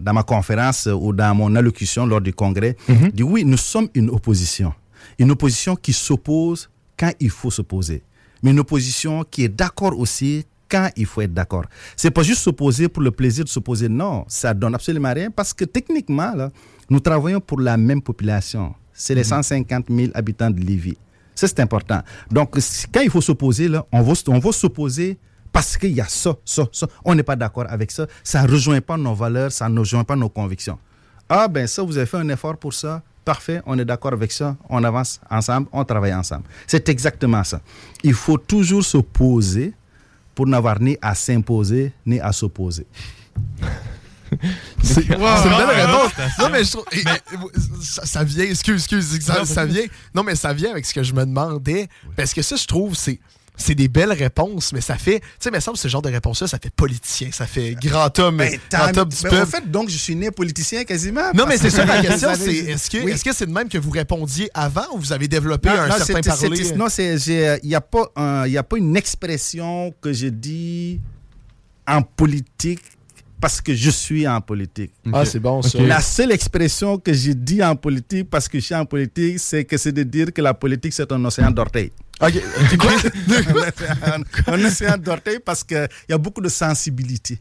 dans ma conférence ou dans mon allocution lors du congrès. Mhm. Dit oui, nous sommes une opposition, une opposition qui s'oppose quand il faut s'opposer, mais une opposition qui est d'accord aussi quand il faut être d'accord. C'est pas juste s'opposer pour le plaisir de s'opposer. Non, ça donne absolument rien parce que techniquement là, nous travaillons pour la même population. C'est les 150 000 habitants de Lévis. Ça, c'est important. Donc, quand il faut s'opposer, là, on va, on va s'opposer parce qu'il y a ça, ça, ça. On n'est pas d'accord avec ça. Ça ne rejoint pas nos valeurs, ça ne rejoint pas nos convictions. Ah, ben ça, vous avez fait un effort pour ça. Parfait, on est d'accord avec ça. On avance ensemble, on travaille ensemble. C'est exactement ça. Il faut toujours s'opposer pour n'avoir ni à s'imposer, ni à s'opposer. C'est c'est une Wow. belle Wow. réponse. Non, mais je trouve. et- et- ça, ça vient, excuse, excuse, ça, ça vient. Non, mais ça vient avec ce que je me demandais. Parce que ça, je trouve, c'est. C'est des belles réponses, mais ça fait. Tu sais, il me semble que ce genre de réponse-là, ça fait politicien, ça fait grand homme, Ben, grand homme du ben, peuple. en fait, donc, je suis né politicien quasiment. non, mais c'est ça ma question, avez- c'est est-ce que Oui. est-ce que c'est de même que vous répondiez avant ou vous avez développé Non, un non, certain parler? c'est- Non, c'est, j'ai- il n'y a, pas un- il y a pas une expression que je dis en politique parce que je suis en politique. Ah, c'est bon, ça. La seule expression que je dis en politique parce que je suis en politique, c'est que c'est de dire que la politique, c'est un océan d'orteils. Ok, un océan d'orteils parce qu'il y a beaucoup de sensibilité.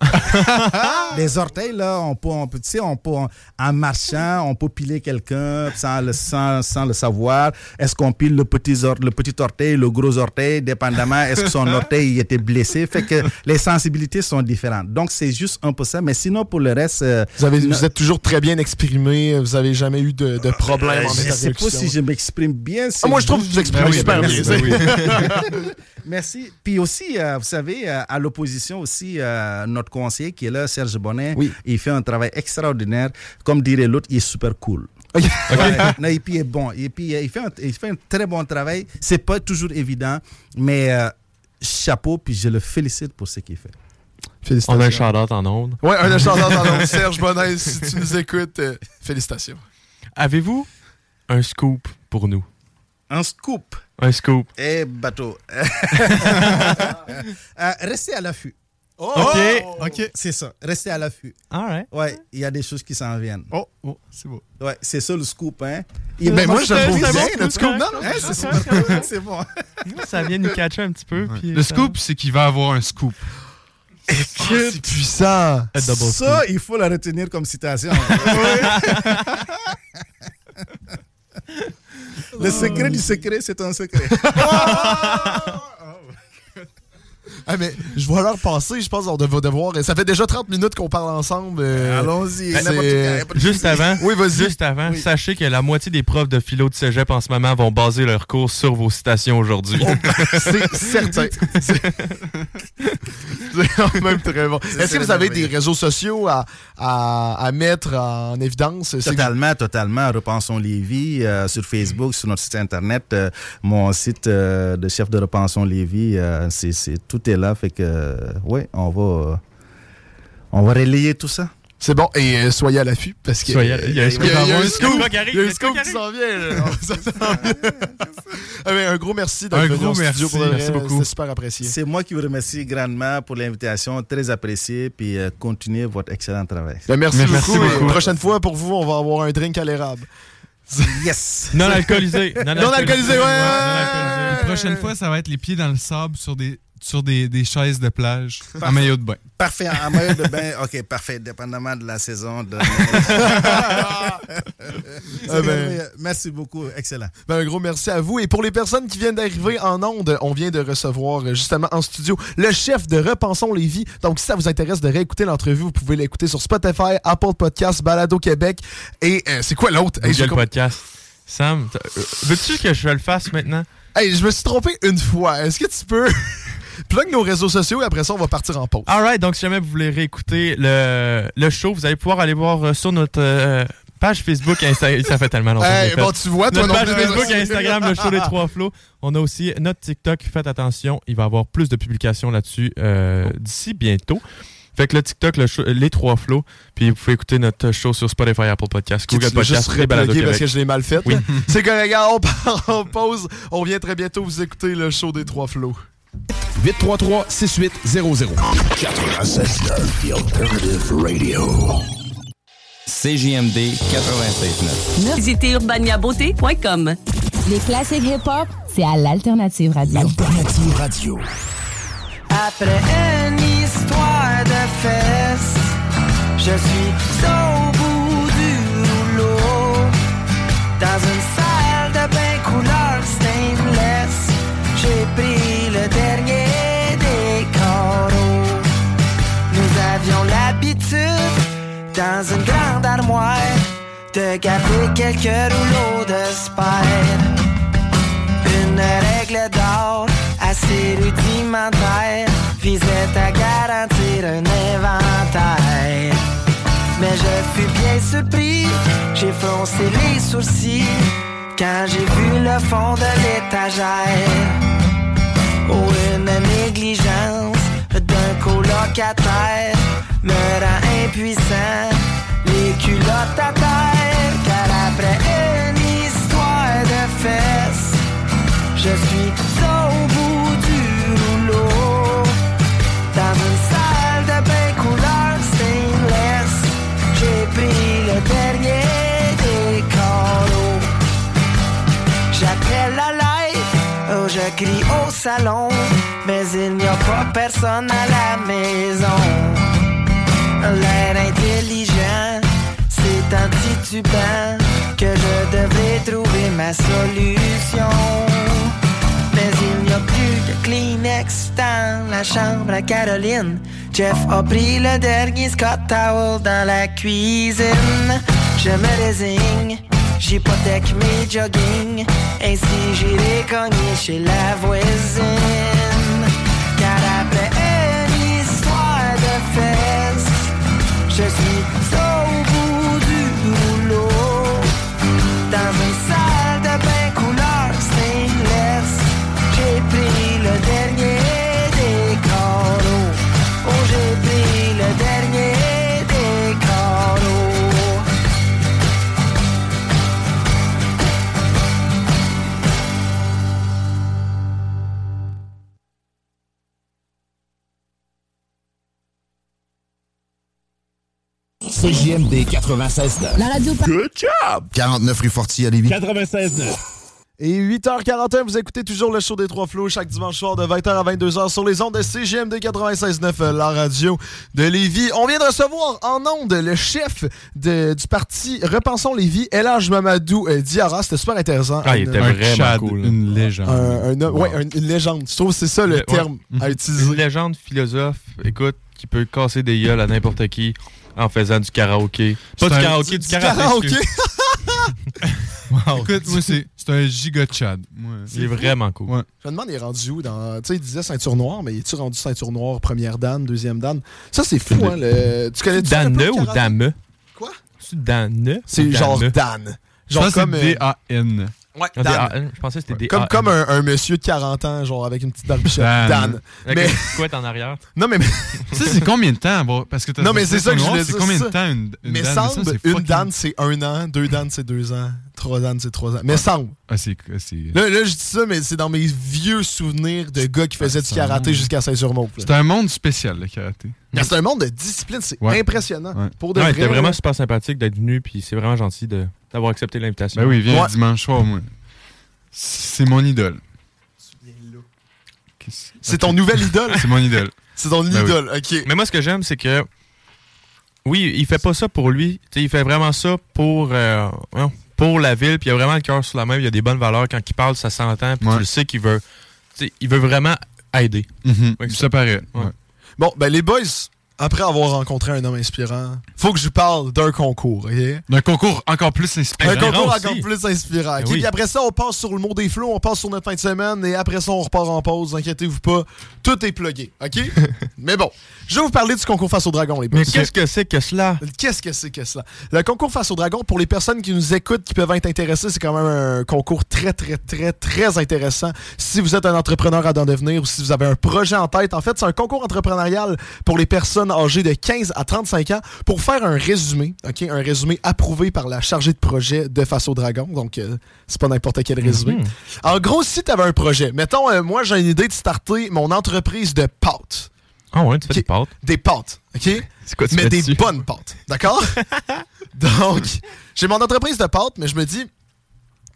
Les orteils, là, on peut, on peut, tu sais, on peut, en- en marchant, on peut piler quelqu'un sans le, sans, sans le savoir. Est-ce qu'on pile le petit, or- le petit orteil, le gros orteil, dépendamment, est-ce que son orteil il était blessé? Fait que les sensibilités sont différentes. Donc, c'est juste un peu ça. Mais sinon, pour le reste, euh, Vous, avez, vous êtes toujours très bien exprimé, vous avez jamais eu de, de problème euh, en je sais pas si je m'exprime bien. Ah, moi, je trouve que vous exprimez Ben oui, super ben bien. ben oui. Merci. Puis aussi, euh, vous savez, euh, à l'opposition aussi, euh, notre conseiller qui est là, Serge Bonnet, Oui. il fait un travail extraordinaire. Comme dirait l'autre, il est super cool. Ok. Ouais, non, et puis il est bon. Et puis il fait un, il fait un très bon travail. C'est pas toujours évident, mais euh, chapeau, puis je le félicite pour ce qu'il fait. Félicitations. On a un shout-out en ondes. Ouais, un chanteur dans l'ombre. Serge Bonnet, si tu nous écoutes, euh, félicitations. Avez-vous un scoop pour nous? Un scoop? Un scoop. Eh, bateau. Euh, restez à l'affût. OK. OK. C'est ça. Restez à l'affût. All right. Ouais, il y a des choses qui s'en viennent. Oh, oh, c'est beau. Ouais, c'est ça le scoop, hein. Ben, moi, le c'est bien, c'est scoop. bon. Non, non, Hein, c'est bon. Ça vient nous catcher un petit peu. puis Le ça- scoop, c'est qu'il va avoir un scoop. Ah, c'est puissant. Ça, il faut la retenir comme citation. Le secret du secret, c'est un secret. Ah, mais je vais leur passer, je pense qu'on va devoir. Ça fait déjà 30 minutes qu'on parle ensemble. euh, Allons-y. Juste avant, Oui, vas-y. juste avant, Oui. sachez que la moitié des profs de philo de cégep en ce moment vont baser leur cours sur vos citations aujourd'hui. C'est certain. C'est même très bon. Est-ce que vous avez des réseaux sociaux à, à, à mettre en évidence? C'est- Totalement, totalement. Repensons Lévis euh, sur Facebook, sur notre site internet. euh, mon site euh, de chef de Repensons Lévis, euh, c'est, c'est- tout est là. Fait que, euh, ouais, on va, euh, on va relayer tout ça. C'est bon, et euh, soyez à l'affût parce que. Soyez à- il y a un scoop il y y y a un scoop qui s'en vient. là. Ça s'en vient. Ah, un gros merci d'être Un venu gros en studio merci, pour beaucoup. C'était super apprécié. C'est moi qui vous remercie grandement pour l'invitation, très appréciée, puis euh, continuez votre excellent travail. Ben, merci, Merci beaucoup. beaucoup. Et prochaine fois, pour vous, on va avoir un drink à l'érable. Yes! Non alcoolisé. Non Non alcoolisé, ouais! La prochaine fois, ça va être les pieds dans le sable sur des, sur des, des chaises de plage en maillot de bain. Parfait, en maillot de bain, ok, parfait, dépendamment de la saison. De... Ah ben. Merci beaucoup, excellent. Ben, un gros merci à vous. Et pour les personnes qui viennent d'arriver en onde, on vient de recevoir euh, justement en studio le chef de Repensons les vies. Donc, si ça vous intéresse de réécouter l'entrevue, vous pouvez l'écouter sur Spotify, Apple Podcasts, Balado Québec. Et euh, c'est quoi l'autre? Hey, Podcast. Sam, t'as- euh, veux-tu que je le fasse maintenant? Hey, je me suis trompé une fois. Est-ce que tu peux? plug nos réseaux sociaux et après ça, on va partir en pause? Alright, donc si jamais vous voulez réécouter le, le show, vous allez pouvoir aller voir euh, sur notre euh, page Facebook et Instagram. Ça fait tellement longtemps. que Hey, bon, tu vois, toi Notre page. Facebook et Instagram, le show des trois flots. On a aussi notre TikTok. Faites attention, il va y avoir plus de publications là-dessus euh, d'ici bientôt. Fait que le TikTok, le show- les trois flots, puis vous pouvez écouter notre show sur Spotify, Apple Podcast, Tu Google l'as juste Podcast et Balado replugué parce Québec. que je l'ai mal fait. Oui. C'est correct, gars, on part en pause. On revient très bientôt vous écouter le show des trois flots. 833-6800. 96 The Alternative Radio. CJMD 96.9. Visitez urbaniabeauté.com. Les classiques hip-hop, c'est à l'Alternative Radio. Alternative Radio. Après une histoire de fesses, je suis au bout dans une grande armoire, de garder quelques rouleaux de spire. Une règle d'or assez rudimentaire visait à garantir un inventaire. Mais je fus bien surpris, j'ai froncé les sourcils quand j'ai vu le fond de l'étagère. Oh, une négligence d'un colocataire me rend impuissant, les culottes à terre, car après une histoire de fesses, je suis au bout je crie au salon, mais il n'y a pas personne à la maison. L'air intelligent, c'est en titubant que je devrais trouver ma solution. Mais il n'y a plus de Kleenex dans la chambre à Caroline. Jeff a pris le dernier Scott Towel dans la cuisine. Je me résigne, j'hypothèque mes jogging. Ainsi j'irai cogner chez la voisine. Car après une histoire de fesses, je suis CJMD 96 La radio Good job! 49 rue Forti à Lévis. 96 Et 8h41, vous écoutez toujours le show des Trois Flots chaque dimanche soir de 20h à 22h sur les ondes de CGMD 96.9, euh, la radio de Lévis. On vient de recevoir en ondes le chef de- du parti Repensons Lévis, Elage Mamadou euh, Diarra. C'était super intéressant. Ah, il était Un vraiment Chad, cool. une légende. Un- ouais, un- une légende. Je trouve que c'est ça le terme à utiliser. Une légende philosophe, écoute, qui peut casser des gueules à n'importe qui en faisant du karaoké. Pas du karaoké, du, karaté. karaoké. Wow. Écoute, moi, c'est c'est un giga Chad. Moi, Il est vraiment cool. Ouais. Je me demande, il est rendu où dans. Tu sais, il disait ceinture noire, mais est-tu rendu ceinture noire, première dan, deuxième dan Ça, c'est fou, hein. Le... Tu connais Danne ou Dame? Quoi? C'est Danne? C'est genre Dame? Dan. Genre comme. c'est euh, D-A-N. Ouais, Ah, Dan. AM. Je pensais que c'était des Comme, comme un, un monsieur de 40 ans, genre avec une petite barbichette. Dan. Dan. Avec Mais, couette en arrière? non, mais, Tu sais, c'est combien de temps? bon, parce que t'as Non, mais c'est ça que je voulais C'est combien de temps une, une mais dame? Ça, semble, c'est une fucking- Dan, c'est un an, deux Dan, c'est deux ans, trois Dan, c'est trois ans. Mais semble. Ah, c'est. Là, là, je dis ça, mais c'est dans mes vieux souvenirs de gars qui faisaient du karaté jusqu'à Saint-Sur-Mauve. là. C'est un monde spécial, le karaté. C'est un monde de discipline, c'est Ouais. impressionnant. Ouais. Pour de Ouais, vrai, c'était vraiment super sympathique d'être venu, puis c'est vraiment gentil de- d'avoir accepté l'invitation. Ben oui, viens Ouais. dimanche soir, moi. C'est mon idole. C'est ton nouvelle idole? C'est mon idole. C'est ton Ben oui. idole, ok. Mais moi, ce que j'aime, c'est que. Oui, il fait pas ça pour lui. Il fait vraiment ça pour, euh, pour la ville. Puis il a vraiment le cœur sur la main. Il y a des bonnes valeurs. Quand il parle, ça s'entend. Puis Ouais. tu le sais qu'il veut. il veut vraiment aider. Ouais, Ça paraît. Ouais. ouais. Bon, ben les boys, après avoir rencontré un homme inspirant, faut que je vous parle d'un concours, ok? D'un concours encore plus inspirant. Un concours aussi. encore plus inspirant. ok? Ben oui. Puis après ça, on passe sur le mot des flots, on passe sur notre fin de semaine et après ça, on repart en pause. Inquiétez-vous pas, tout est plugué. OK? Mais bon, je vais vous parler du concours face au dragon, les boys. Mais qu'est-ce que c'est que cela? Qu'est-ce que c'est que cela? Le concours face au dragon, pour les personnes qui nous écoutent, qui peuvent être intéressées, c'est quand même un concours très, très, très, très intéressant. Si vous êtes un entrepreneur à d'en devenir ou si vous avez un projet en tête, en fait, c'est un concours entrepreneurial pour les personnes âgées de 15 à 35 ans pour faire un résumé, OK? Un résumé approuvé par la chargée de projet de Face au Dragon. Donc, euh, c'est pas n'importe quel résumé. Mhm. En gros, si tu avais un projet, mettons, euh, moi, j'ai une idée de starter mon entreprise de pâtes. Ah ouais, tu fais des pâtes? Des pâtes, OK? C'est quoi tu mais des bonnes pâtes. D'accord? Donc, j'ai mon entreprise de pâtes, mais je me dis,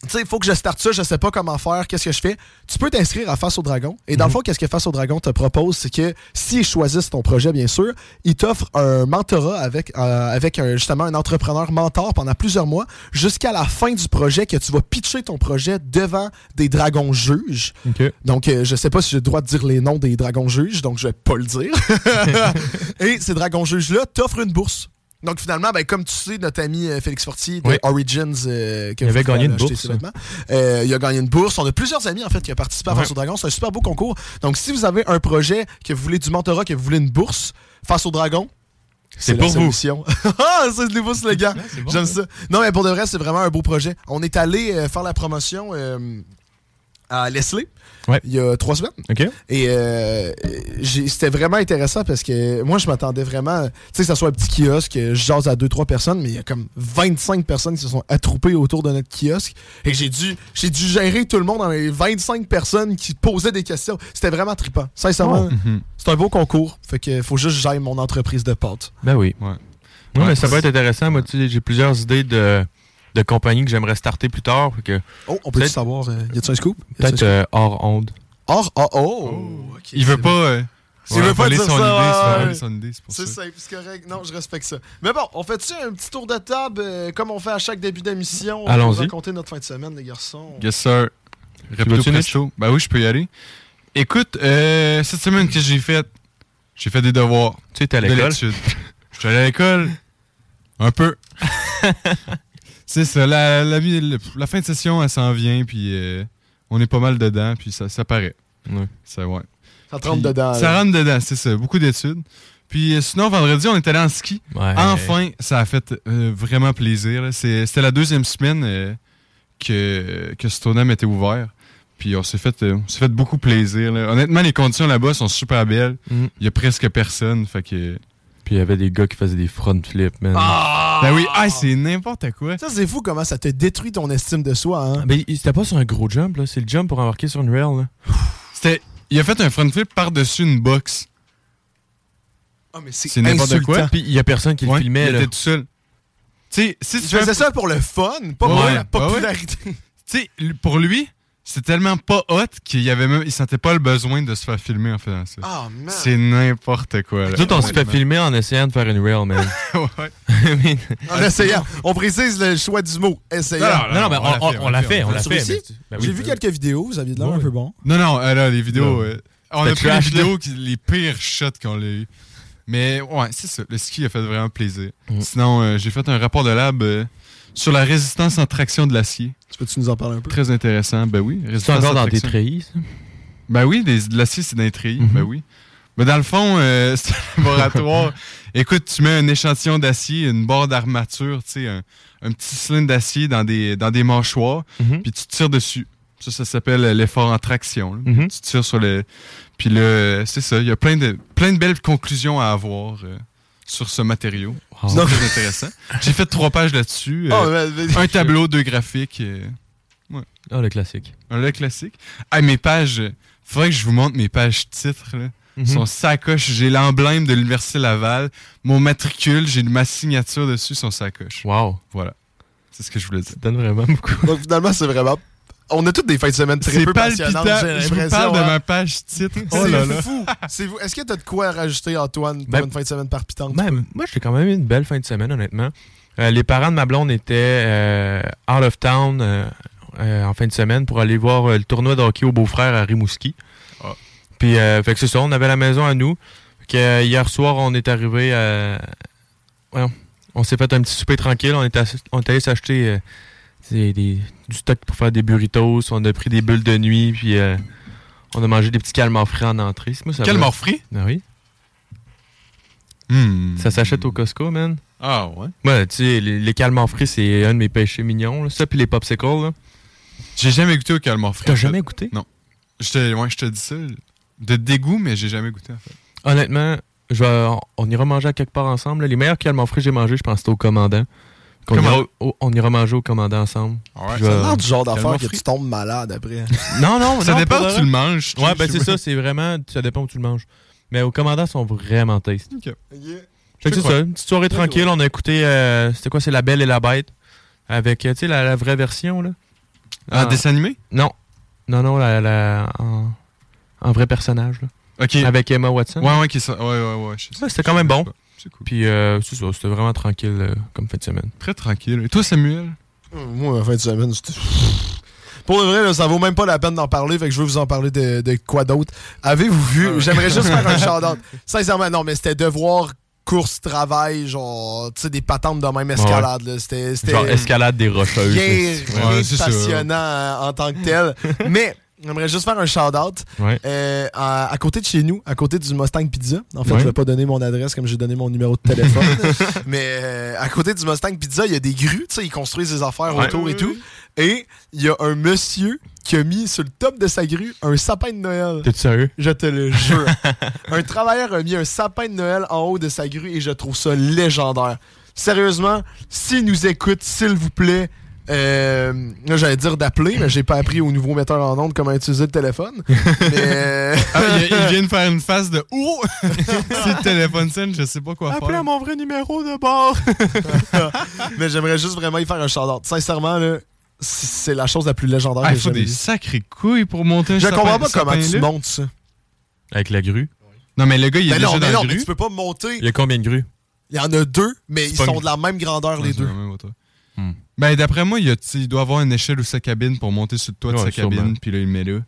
tu sais, il faut que je starte ça, je sais pas comment faire, qu'est-ce que je fais. Tu peux t'inscrire à Face au Dragon. Et dans le fond, qu'est-ce que Face au Dragon te propose, c'est que s'ils choisissent ton projet, bien sûr, ils t'offrent un mentorat avec, euh, avec un- justement un entrepreneur mentor pendant plusieurs mois jusqu'à la fin du projet que tu vas pitcher ton projet devant des dragons juges. Donc, euh, je sais pas si j'ai le droit de dire les noms des dragons juges, donc je vais pas le dire. Et ces dragons juges-là t'offrent une bourse. Donc, finalement, ben, comme tu sais, notre ami euh, Félix Fortier de Oui. Origins, euh, que Il avait vous gagné une bourse, euh, il a gagné une bourse. On a plusieurs amis, en fait, qui ont participé à Ouais. Face au Dragon. C'est un super beau concours. Donc, si vous avez un projet, que vous voulez du mentorat, que vous voulez une bourse, Face au Dragon, C'est pour vous. solution. Ah, c'est le nouveau slogan. bon, J'aime ça. ça. Non, mais pour de vrai, c'est vraiment un beau projet. On est allé euh, faire la promotion euh, à Leslie Ouais. il y a trois semaines. Et euh, c'était vraiment intéressant parce que moi, je m'attendais vraiment, tu sais, que ça soit un petit kiosque, je jase à deux, trois personnes, mais il y a comme 25 personnes qui se sont attroupées autour de notre kiosque. Et j'ai dû, j'ai dû gérer tout le monde dans les 25 personnes qui posaient des questions. C'était vraiment trippant. Sincèrement, Mhm. c'est un beau concours. Fait que faut juste que j'aille mon entreprise de pâtes. Ben oui. Ouais. Oui, Ouais, mais ça peut être intéressant. Moi, tu sais, j'ai plusieurs idées de, de compagnies que j'aimerais starter plus tard. que Oh, on peut Peut-être- savoir, euh, y a-tu un scoop? Peut-être euh, hors onde. Or, oh, oh, ok, Il veut pas. bon. euh, Il veut pas dire son ça, idée, ouais, son c'est pour C'est ça. simple, c'est correct. Non, je respecte ça. Mais bon, on fait-tu un petit tour de table euh, comme on fait à chaque début d'émission? On Allons-y. va raconter notre fin de semaine, les garçons. Yes, sir. Veux-tu, presto. Ben oui, je peux y aller. Écoute, euh, cette semaine, qu'est-ce que j'ai fait? J'ai fait des devoirs. Tu sais, t'es à l'école? Je suis allé à l'école. Un peu. c'est ça. La, la, mi- la fin de session, elle s'en vient, puis euh, on est pas mal dedans, puis ça, ça paraît. Ouais. Ça, ouais. Ça te rentre Puis, dedans. Ça là. rentre dedans, c'est ça. Beaucoup d'études. Puis euh, sinon, vendredi, on est allé en ski. Ouais. Enfin, ça a fait euh, vraiment plaisir. C'était la deuxième semaine euh, que, que Stoneham était ouvert. Puis on s'est fait, euh, on s'est fait beaucoup plaisir. là. Honnêtement, les conditions là-bas sont super belles. Mm. Il y a presque personne. Fait que. Puis il y avait des gars qui faisaient des front flips, man. Ah! Ben oui, ah, c'est n'importe quoi. Ça, c'est fou comment ça te détruit ton estime de soi. Hein? Ben, il- c'était pas sur un gros jump, là. C'est le jump pour embarquer sur une rail, là. C'était, il a fait un front flip par-dessus une box. Ah, mais c'est C'est n'importe quoi. Puis il y a personne qui le filmait, il là. était tout seul. Tu sais, si Tu tu fais faisais ça pour le fun, pas pour Ouais, la ouais. popularité. Tu sais, pour lui, c'est tellement pas hot qu'il y avait même, il sentait pas le besoin de se faire filmer en faisant ça. Ah, man. C'est n'importe quoi. là. Autres, on se fait filmer en essayant de faire une rail, man. ouais. Mais- En essayant. On précise le choix du mot. Essayant. non, non, mais on, on- on l'a fait, on l'a fait. ben oui. J'ai vu quelques vidéos, vous aviez de l'air Ouais. un peu bon. Non, non, euh, là, les vidéos. Non. euh, on a pris les vidéos, qui, les pires shots qu'on a eu. Mais ouais, c'est ça. Le ski a fait vraiment plaisir. Mm. Sinon, euh, j'ai fait un rapport de lab euh, sur la résistance en traction de l'acier. Tu peux-tu nous en parler un peu? Très intéressant. Ben oui. C'est résistance encore en dans des traction. treillis, ça? Ben oui, des- de l'acier, c'est dans les treillis. Mhm. Ben oui. Mais dans le fond, euh, c'est un laboratoire. Écoute, tu mets un échantillon d'acier, une barre d'armature, tu sais, un, un petit cylindre d'acier dans des, dans des mâchoires, Mhm. puis tu tires dessus. Ça, ça s'appelle l'effort en traction. là. Mhm. Tu tires sur le. Puis là, c'est ça. Il y a plein de, plein de belles conclusions à avoir euh, sur ce matériau. Wow. C'est très intéressant. J'ai fait trois pages là-dessus. euh, Oh, mais- mais- un tableau, deux graphiques. euh, ouais. Ah, le classique. Un le classique. Ah, mes pages. euh, Faudrait que je vous montre mes pages titres. Là. Mhm. Son sacoche. J'ai l'emblème de l'Université Laval. Mon matricule. J'ai ma signature dessus, son sacoche. Wow. Voilà. C'est ce que je voulais dire. Ça donne vraiment beaucoup. Donc finalement, c'est vraiment. On a toutes des fins de semaine très C'est peu passionnantes. j'ai Je parle de hein. ma page titre. Oh C'est là là. fou. C'est fou. Est-ce que t'as de quoi rajouter, Antoine, pour Ben- une fin de semaine palpitante? Ben, moi, j'ai quand même eu une belle fin de semaine, honnêtement. Euh, les parents de ma blonde étaient euh, out of town euh, euh, en fin de semaine pour aller voir euh, le tournoi de hockey au beau-frère à Rimouski. Ah. Puis, euh, fait que c'est ça, on avait la maison à nous. Que, euh, hier soir, on est arrivé à. ouais, on s'est fait un petit souper tranquille. On est, ass- on est allé s'acheter euh, des- des- du stock pour faire des burritos. On a pris des bulles de nuit. Puis, euh, on a mangé des petits calmars frais en entrée. Moi, ça Calmars frits? Ben oui. Hmm. Ça s'achète au Costco, man. Ah ouais? Ouais, tu sais, les, les calmars frits, c'est un de mes péchés mignons. là. Ça, puis les popsicles, là. J'ai jamais goûté au calmar frit. T'as jamais goûté? Non. Je te, ouais, je te dis ça. De dégoût, mais j'ai jamais goûté en fait. Honnêtement, je vais- on ira manger à quelque part ensemble. là. Les meilleurs calmars frits que j'ai mangés, je pense que c'était au commandant. Ira, au- on ira manger au commandant ensemble. Ouais, Je Ça a du genre d'affaire que tu tombes malade après. Non, non, Ça non, dépend où tu le manges. Ouais, ben c'est ça, c'est vraiment. Ça dépend où tu le manges. Mais au commandant, ils sont vraiment tasty. Ok. Fait que c'est ça, une petite soirée tranquille. On a écouté. euh, C'était quoi C'est La Belle et la Bête. Avec, euh, tu sais, la, la vraie version, là. Ah, Ah. dessin animé? Non. Non, non, la, la- en, en vrai personnage, là. Ok. Avec Emma Watson. Ouais, ouais, qui ouais, ouais, ouais. Ouais, c'était quand même bon. C'est cool. Puis, euh, c'est ça, c'était vraiment tranquille euh, comme fin de semaine. Très tranquille. Et toi, Samuel? Moi, ma fin de semaine, c'était. Pour de vrai, là, ça vaut même pas la peine d'en parler, fait que je veux vous en parler de, de quoi d'autre. Avez-vous vu? J'aimerais juste faire un shout-out. Sincèrement, non, mais c'était devoir, course, travail, genre, tu sais, des patentes de même escalade. là. C'était. c'était Genre escalade des rocheuses. Ouais, ça. passionnant euh, en tant que tel. mais. J'aimerais juste faire un shout-out. Ouais. Euh, à, à côté de chez nous, à côté du Mustang Pizza. En fait, Ouais. je vais pas donner mon adresse comme j'ai donné mon numéro de téléphone. mais euh, à côté du Mustang Pizza, il y a des grues, tu sais, ils construisent des affaires Ouais. autour et tout. Et il y a un monsieur qui a mis sur le top de sa grue un sapin de Noël. T'es sérieux? Je te le jure. un travailleur a mis un sapin de Noël en haut de sa grue et je trouve ça légendaire. Sérieusement, s'il nous écoute, s'il vous plaît, euh, là, j'allais dire d'appeler, mais j'ai pas appris au nouveau metteur en onde comment utiliser le téléphone. mais euh, Ah, il, il vient de faire une face de Oh! si le téléphone sonne, je sais pas quoi Appelez à faire. mon vrai numéro de bord. mais j'aimerais juste vraiment y faire un shout-out. Sincèrement, là, c'est la chose la plus légendaire Ah, que il j'ai faut jamais des sacrées couilles pour monter un Je comprends pas comment tu montes ça. Avec la grue? Non, mais le gars, il est Ben déjà non, dans mais la non, mais grue. tu peux pas monter. Il y a combien de grues? Il y en a deux, mais ils sont une- de la même grandeur, les Ouais, deux. la même hauteur. Ben, d'après moi, il, y a, tu sais, il doit avoir une échelle ou sa cabine pour monter sur le toit de Ouais, sa sûrement. cabine, puis là, il le met là.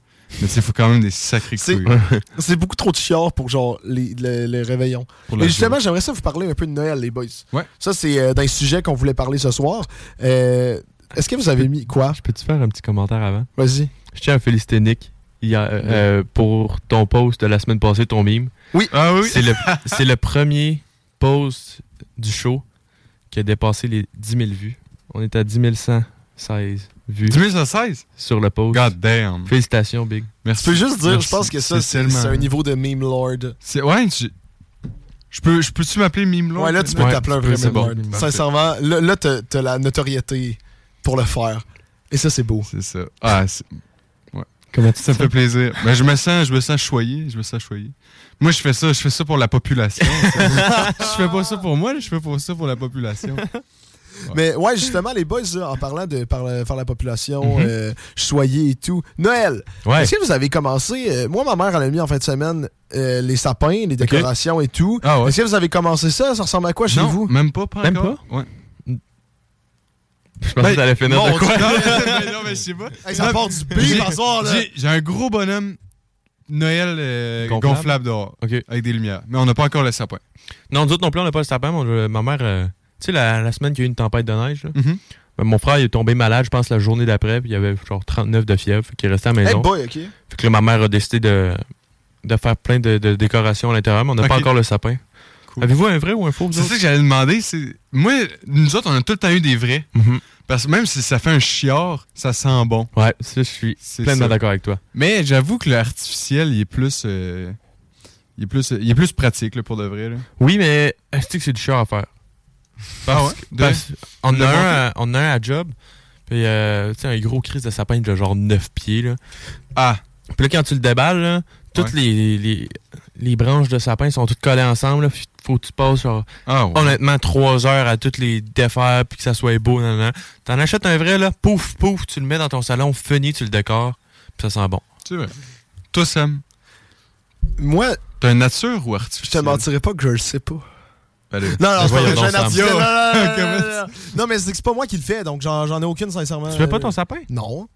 Mais tu sais, il faut quand même des sacrées C'est- couilles. C'est beaucoup trop de chiard pour genre les, les, les réveillons. Et justement, j'aimerais ça vous parler un peu de Noël, les boys. Ouais. Ça, c'est euh, d'un sujet qu'on voulait parler ce soir. Euh, Est-ce que vous avez mis quoi? Je peux-tu faire un petit commentaire avant? Vas-y. Je tiens à féliciter Nick hier, euh, euh, pour ton post de la semaine passée, ton mime. Oui. Ah oui? C'est le, c'est le premier post du show qui a dépassé les 10 000 vues. On est à 10 116 vues 10 116? sur le post. God damn. Félicitations, Big. Merci. Tu peux juste dire, Merci. je pense que ça, c'est tellement- un niveau de meme lord. C'est- Ouais, tu- Je peux, je peux-tu m'appeler Meme Lord? Ouais, là, tu peux Ouais, t'appeler un vrai meme bon. lord. Parfait. Sincèrement, là, là t'as t'as la notoriété pour le faire. Et ça, c'est beau. C'est ça. Ah, c'est- Comment tu ça me fait plaisir. Ben, je me sens, je me sens choyé, je me sens choyé. Moi, je fais ça, je fais ça pour la population. je fais pas ça pour moi, je fais pas ça pour la population. Mais ouais, justement, les boys, là, en parlant de par la, faire la population, euh, choyer et tout. Noël, Ouais. est-ce que vous avez commencé... euh, moi, ma mère, elle a mis en fin de semaine euh, les sapins, les décorations et tout. Ah ouais. Est-ce que vous avez commencé ça? Ça ressemble à quoi chez non, vous? même pas, pas Même encore. Ouais. Je pensais que t'allais finir de quoi? non, mais, non, mais je sais pas. Hey, ça part du par soir, là. j'ai- un gros bonhomme Noël euh, Gonflable? gonflable. dehors, OK. avec des lumières. Mais on n'a pas encore le sapin. Non, nous autres non plus, on n'a pas le sapin. Mon- je- ma mère, euh, sais, la, la semaine qu'il y a eu une tempête de neige, là, Mhm. ben, mon frère il est tombé malade, je pense, la journée d'après, puis il y avait genre 39 de fièvre, fait qu'il restait à la Hey maison. boy, OK. Fait que là, ma mère a décidé de de faire plein de, de décorations à l'intérieur, mais on n'a pas encore le sapin. Avez-vous un vrai ou un faux? C'est ça que j'allais demander. Moi, nous autres, on a tout le temps eu des vrais. Mhm. Parce que même si ça fait un chiard, ça sent bon. Ouais, ça, je suis pleinement d'accord avec toi. Mais j'avoue que l'artificiel, il est plus. euh, il, est plus il est plus pratique là, pour de vrai. Là. Oui, mais est-ce que c'est du chiant à faire? Parce Ah ouais? que- De- parce- on, a un à, on a un à job. Puis, euh, tu sais, un gros crise de sapin de genre 9 pieds. Là. Ah! Puis là, quand tu le déballes, là, toutes Ouais. les, les, les branches de sapin sont toutes collées ensemble. Là, faut que tu passes, genre, Ah ouais. honnêtement, 3 heures à toutes les défaire puis que ça soit beau. nan, nan. T'en achètes un vrai, là, pouf, pouf, tu le mets dans ton salon, fini, tu le décores, puis ça sent bon. C'est vrai. Toi, Sam, Moi, t'as une nature ou je te artificiel? mentirais pas que je le sais pas. Allez. Non, non, c'est pas un. Yo. Non, non, non, non, Comment non, non. Non, mais c'est pas moi qui le fais, donc j'en ai aucune, sincèrement. Tu fais pas ton sapin? Non.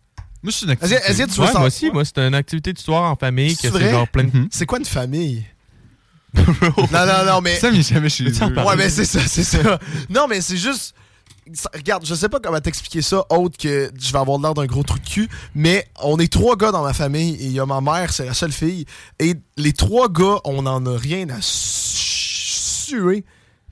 Moi, c'est une activité. est-ce que tu Ouais, moi aussi, moi, c'est une activité du soir en famille, C'est c'est vrai? genre plein de... Mhm. C'est quoi une famille? non, non, non, mais. Il est jamais chez en? Ouais, mais c'est ça, c'est ça. Non, mais c'est juste. ça- regarde, je sais pas comment t'expliquer ça autre que je vais avoir l'air d'un gros truc de cul, mais on est trois gars dans ma famille et il y a ma mère, c'est la seule fille. Et les trois gars, on n'en a rien à su- suer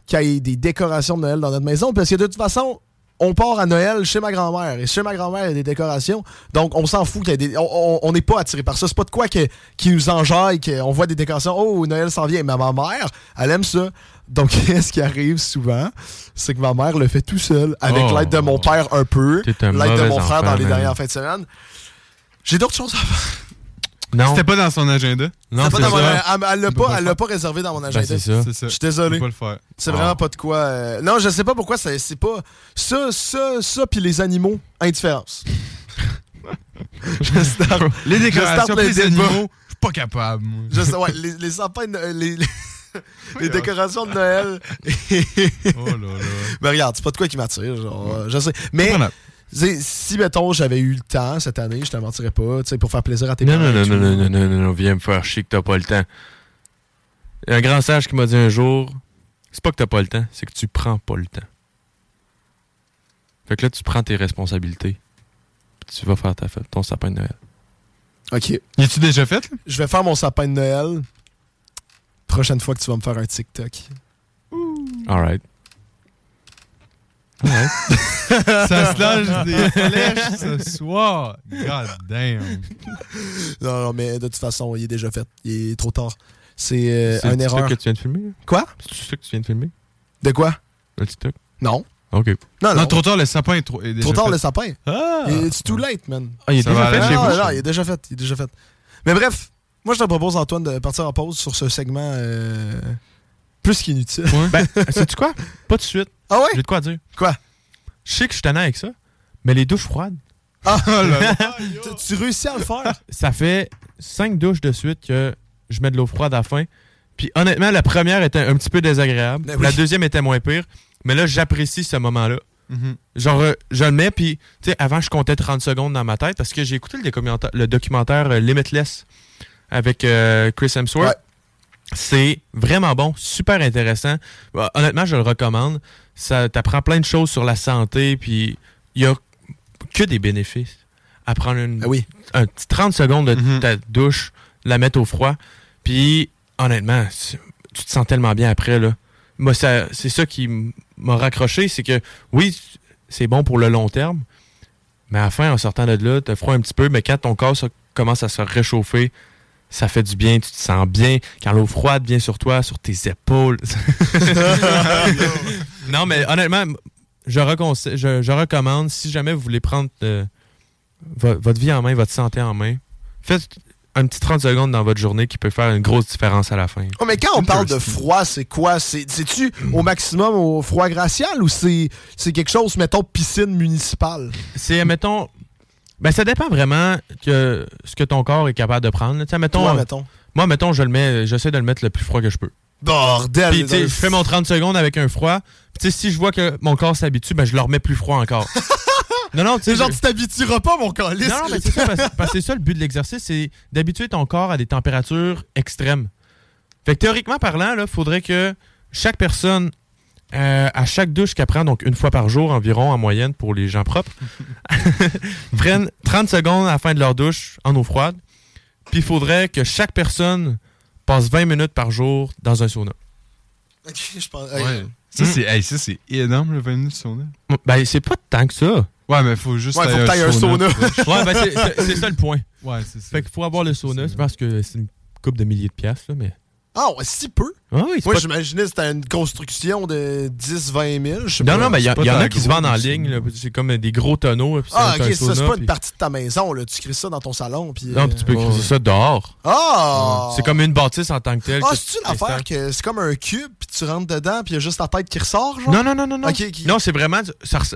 qu'il y ait des décorations de Noël dans notre maison parce que de toute façon, on part à Noël chez ma grand-mère et chez ma grand-mère, il y a des décorations. Donc, on s'en fout qu'il y ait des. On- n'est pas attiré par ça. C'est pas de quoi que- qui nous enjaille, qu'on voit des décorations. Oh, Noël s'en vient. Mais ma mère, elle aime ça. Donc, qu'est-ce qui arrive souvent? C'est que ma mère le fait tout seul, avec Oh. l'aide de mon père un peu, l'aide de mon frère enfant, dans les dernières fins de semaine. J'ai d'autres choses à faire. Non, C'était pas dans son agenda. non pas dans mon- elle elle l'a pas pas, le elle l'a pas réservé dans mon Ben, agenda. c'est ça. C'est ça. Je suis désolé. Je. C'est Ah. vraiment pas de quoi. euh, Non, je sais pas pourquoi c'est c'est pas. Ça, ça, ça, puis les animaux, indifférence. je starte, Les décorations, le les débat. animaux, je suis pas capable. moi. je sais, ouais, les, les sapins, de- les, les, les décorations de Noël. Oh là là. Mais regarde, c'est pas de quoi qui m'attire. Genre, euh, je sais. Mais si, mettons, j'avais eu le temps cette année, je te mentirais pas, tu sais, pour faire plaisir à tes Non, parents. non, non, non, non, non, non, non, non, viens me faire chier que t'as pas le temps. Il y a un grand sage qui m'a dit un jour, c'est pas que t'as pas le temps, c'est que tu prends pas le temps. Fait que là, tu prends tes responsabilités. Puis tu vas faire ta fête, ton sapin de Noël. Ok. Y tu déjà fait? là? Je vais faire mon sapin de Noël. Prochaine fois que tu vas me faire un TikTok. Alright. Alright. Ça se lâche des flèches ce soir. God damn. Non, non, mais de toute façon, il est déjà fait. Il est trop tard. C'est euh, C'est TikTok erreur. que tu viens de filmer? Quoi? C'est ça que tu viens de filmer? De quoi? Le TikTok? Non. Ok. Non, non. Non, trop tard, le sapin est trop. est déjà Trop tard fait. le sapin. Ah! It's too late, man? Ah, il est Ça déjà fait chez non, vous? non, il est déjà fait. Il est déjà fait. Mais bref, moi, je te propose, Antoine, de partir en pause sur ce segment euh, plus qu'inutile. Ben, sais-tu quoi? Pas de suite. Ah ouais? J'ai de quoi dire. Quoi? Je sais que je suis tannant avec ça, mais les douches froides, Ah, Oh là là. tu- tu réussis à le faire? ça fait cinq douches de suite que je mets de l'eau froide à la fin. Puis honnêtement, la première était un petit peu désagréable. Ben oui. La deuxième était moins pire. Mais là, j'apprécie ce moment-là. Mhm. Genre, euh, je le mets, puis, tu sais, avant, je comptais 30 secondes dans ma tête parce que j'ai écouté le documentaire, le documentaire euh, Limitless avec euh, Chris Hemsworth. Ouais. C'est vraiment bon, super intéressant. Euh, honnêtement, je le recommande. Ça t'apprend plein de choses sur la santé, puis il y a que des bénéfices à prendre une, Ah oui. un petit 30 secondes de Mhm. ta douche, la mettre au froid, puis honnêtement, tu te sens tellement bien après, là. Moi, ça- c'est ça qui m'a raccroché, c'est que oui, c'est bon pour le long terme, mais à la fin, en sortant de là, t'as froid un petit peu, mais quand ton corps ça, commence à se réchauffer, ça fait du bien, tu te sens bien. Quand l'eau froide vient sur toi, sur tes épaules. non, mais honnêtement, je, je, je recommande, si jamais vous voulez prendre euh, vo- votre vie en main, votre santé en main, faites un petit 30 secondes dans votre journée qui peut faire une grosse différence à la fin. Oh, mais quand on parle de froid, c'est quoi? C'est- C'est-tu au maximum au froid glacial ou c'est c'est quelque chose, mettons, piscine municipale? C'est, mettons, ben ça dépend vraiment que ce que ton corps est capable de prendre. mettons, Toi, euh, mettons. Moi, mettons, je le mets, j'essaie de le mettre le plus froid que je peux. Bordel! Puis, je fais mon 30 secondes avec un froid. Puis, si je vois que mon corps s'habitue, ben, je le remets plus froid encore. non, non, tu genre, tu t'habitueras pas, mon calice! Non, non, mais c'est ça, parce, parce que c'est ça le but de l'exercice, c'est d'habituer ton corps à des températures extrêmes. Fait que théoriquement parlant, il faudrait que chaque personne, euh, à chaque douche qu'elle prend, donc une fois par jour environ en moyenne pour les gens propres, prennent 30 secondes à la fin de leur douche en eau froide. Puis il faudrait que chaque personne passe 20 minutes par jour dans un sauna. Ok, je pense. Ouais. Ça, c'est hey, ça, c'est énorme, le 20 minutes de sauna. Ben, c'est pas tant que ça. Ouais, mais faut juste Ouais, faut aller que t'ailles un sauna. ouais, ben, c'est- c'est c'est ça le point. Ouais, c'est ça. Fait qu'il faut avoir le sauna. C'est parce que c'est une coupe de milliers de piastres, là, mais. Ah, ouais, si peu. Ah oui, Moi, pas- j'imaginais que c'était une construction de 10-20 000. je sais Non, pas. non, mais il y, en pas a qui se vendent en ligne. là. C'est comme des gros tonneaux. puis Ah, ok, ça, c'est pas puis- une partie de ta maison, là. Tu crées ça dans ton salon. Puis, Non, puis tu peux euh, écrire ça dehors. Ah! C'est comme une bâtisse en tant que telle. Ah, que c'est-tu tu l'affaire que c'est comme un cube, puis tu rentres dedans, puis il y a juste ta tête qui ressort, genre? Non, non, non, non. non. Non, c'est vraiment.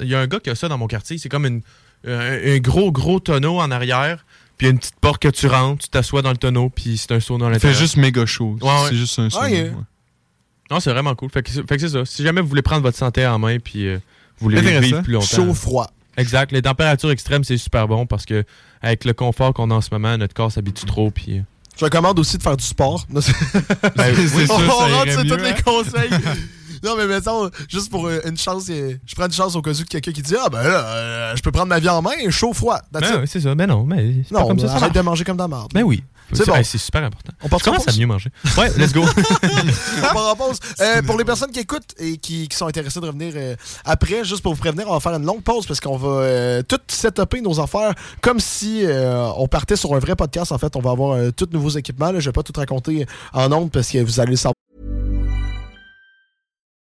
Il y a un gars qui a ça dans mon quartier. C'est comme une, un, un gros, gros tonneau en arrière. Puis il y a une petite porte que tu rentres, tu t'assois dans le tonneau, puis c'est un sauna à Il fait l'intérieur. juste méga chaud. Ouais, ouais. C'est juste un sauna. Ok. ouais. Non, c'est vraiment cool. Fait que, c'est- que c'est ça. Si jamais vous voulez prendre votre santé en main, puis euh, vous voulez vivre plus longtemps. Chaud, froid. Exact. Les températures extrêmes, c'est super bon parce que avec le confort qu'on a en ce moment, notre corps s'habitue trop. Puis. euh, Je recommande aussi de faire du sport. Ben, C'est on sûr, rentre sur tous hein. les conseils. non, mais mettons, juste pour euh, une chance, euh, je prends une chance au cas où quelqu'un qui dit Ah, ben là, euh, je peux prendre ma vie en main, chaud, froid. Ben c'est ça. Ben non, mais c'est pas non, comme ça. ça arrête de manger comme de la merde. Ben oui. C'est bon. c'est super important. On part commence en à mieux manger. Ouais, let's go. On part en pause. Euh, pour les personnes qui écoutent et qui, qui sont intéressées de revenir euh, après, juste pour vous prévenir, on va faire une longue pause parce qu'on va euh, tout setuper nos affaires comme si on partait sur un vrai podcast. En fait, on va avoir tous nouveaux équipements. Là. Je vais pas tout raconter en ondes parce que vous allez le savoir.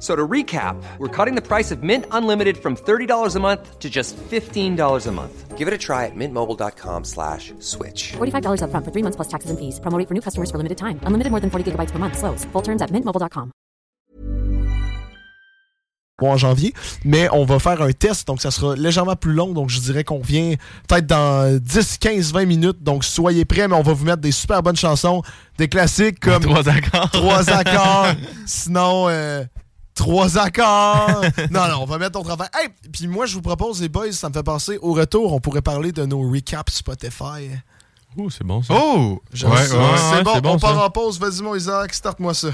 So to recap, we're cutting the price of Mint Unlimited from $30 a month to just $15 a month. Give it a try at mintmobile.com slash switch. $45 upfront for three months plus taxes and fees. Promo rate for new customers for limited time. Unlimited more than 40 gigabytes per month. Slows. Full terms at mintmobile.com. en janvier, mais on va faire un test, donc ça sera légèrement plus long, donc je dirais qu'on vient peut-être dans 10, 15, 20 minutes, donc soyez prêts, mais on va vous mettre des super bonnes chansons, des classiques comme Trois accords. Trois accords, sinon euh, trois accords. non, non, on va mettre ton travail. Hey, puis moi je vous propose les boys, ça me fait penser au retour, on pourrait parler de nos recaps Spotify. Ouh, c'est bon ça. Oh! Ouais, ouais, c'est ouais, bon, c'est bon, on part ça. en pause, vas-y mon Isaac, starte-moi ça.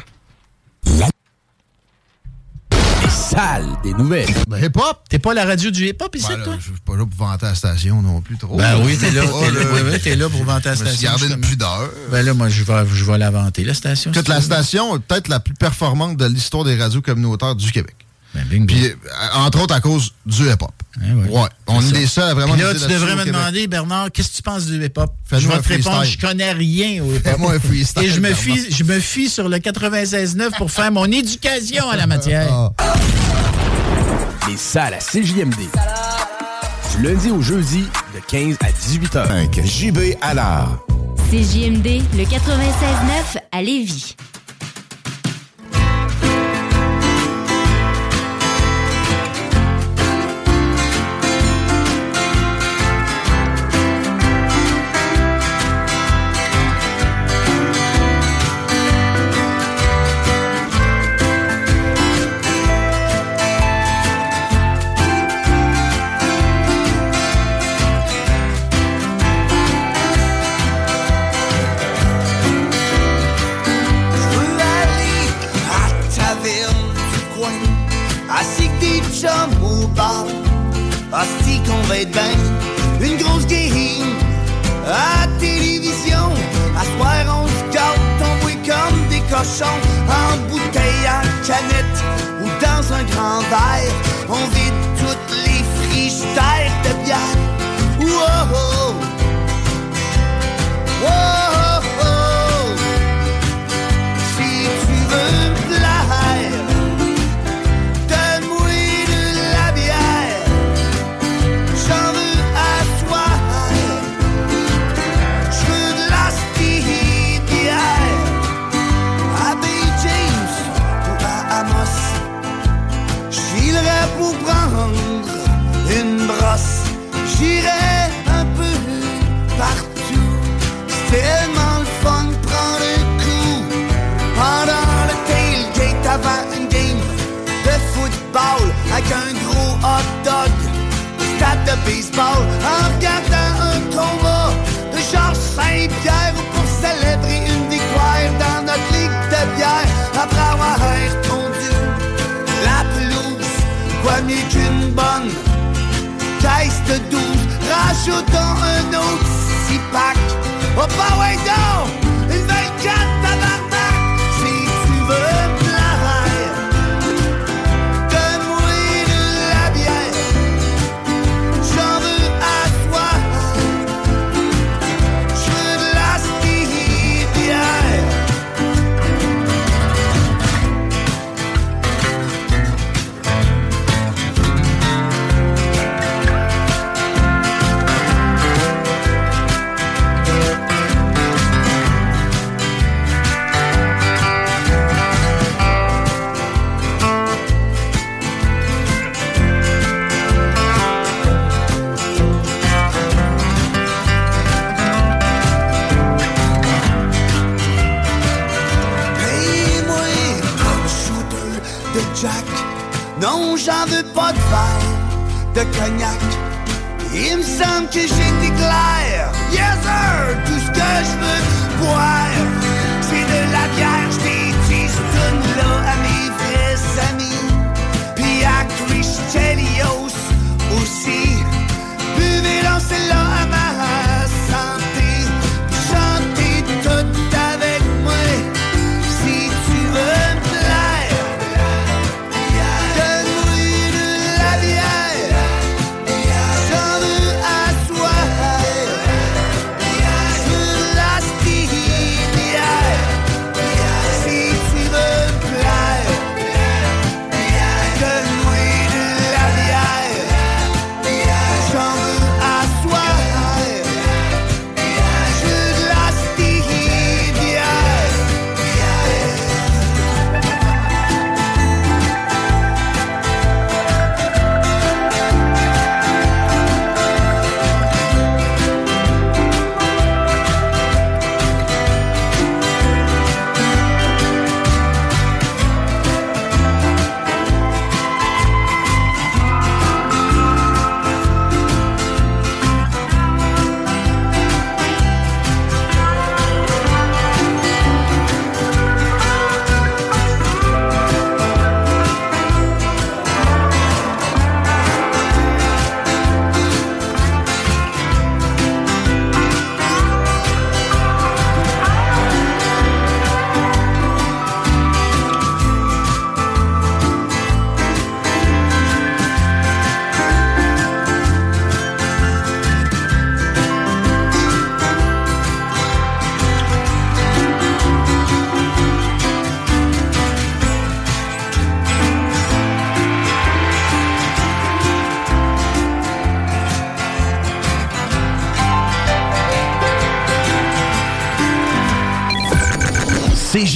Salle des nouvelles. Ben, hip-hop, t'es pas la radio du hip-hop ici, Ben là, toi? je suis pas là pour vanter la station non plus trop. Ben oui, t'es là, Oh, t'es là, oui, oui, t'es là pour vanter la station, gardé une pudeur. Ben là, moi, je vais, je vais la vanter, la station. Toute la station est peut-être la plus performante de l'histoire des radios communautaires du Québec. Ben. Puis, euh, entre autres, à cause du hip-hop. Eh ouais. Ouais. On est ça. des seuls à vraiment Puis là, tu devrais me Québec. demander, Bernard, qu'est-ce que tu penses du hip-hop? Je vais te répondre, je connais rien au hip-hop. Fais-moi un freestyle, Et je me, fie, je me fie sur le 96.9 pour faire mon éducation à la matière. Ah. Les salles à CJMD. Du lundi au jeudi, de 15 à 18 heures. JB Allard. CJMD, le 96.9 à Lévis. En bouteille, en canette ou dans un grand verre. On vide toutes les frigidaires de bière. baseball en regardant un combat de Georges Saint-Pierre pour célébrer une victoire dans notre ligue de bière après avoir répondu la pelouse. Quoi mieux qu'une bonne caisse de douze, rajoutons un autre six pack. Oh, bah ouais, donc! de cognac. Il me semble que j'ai des. Yes, sir! Tout ce que je veux boire.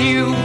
And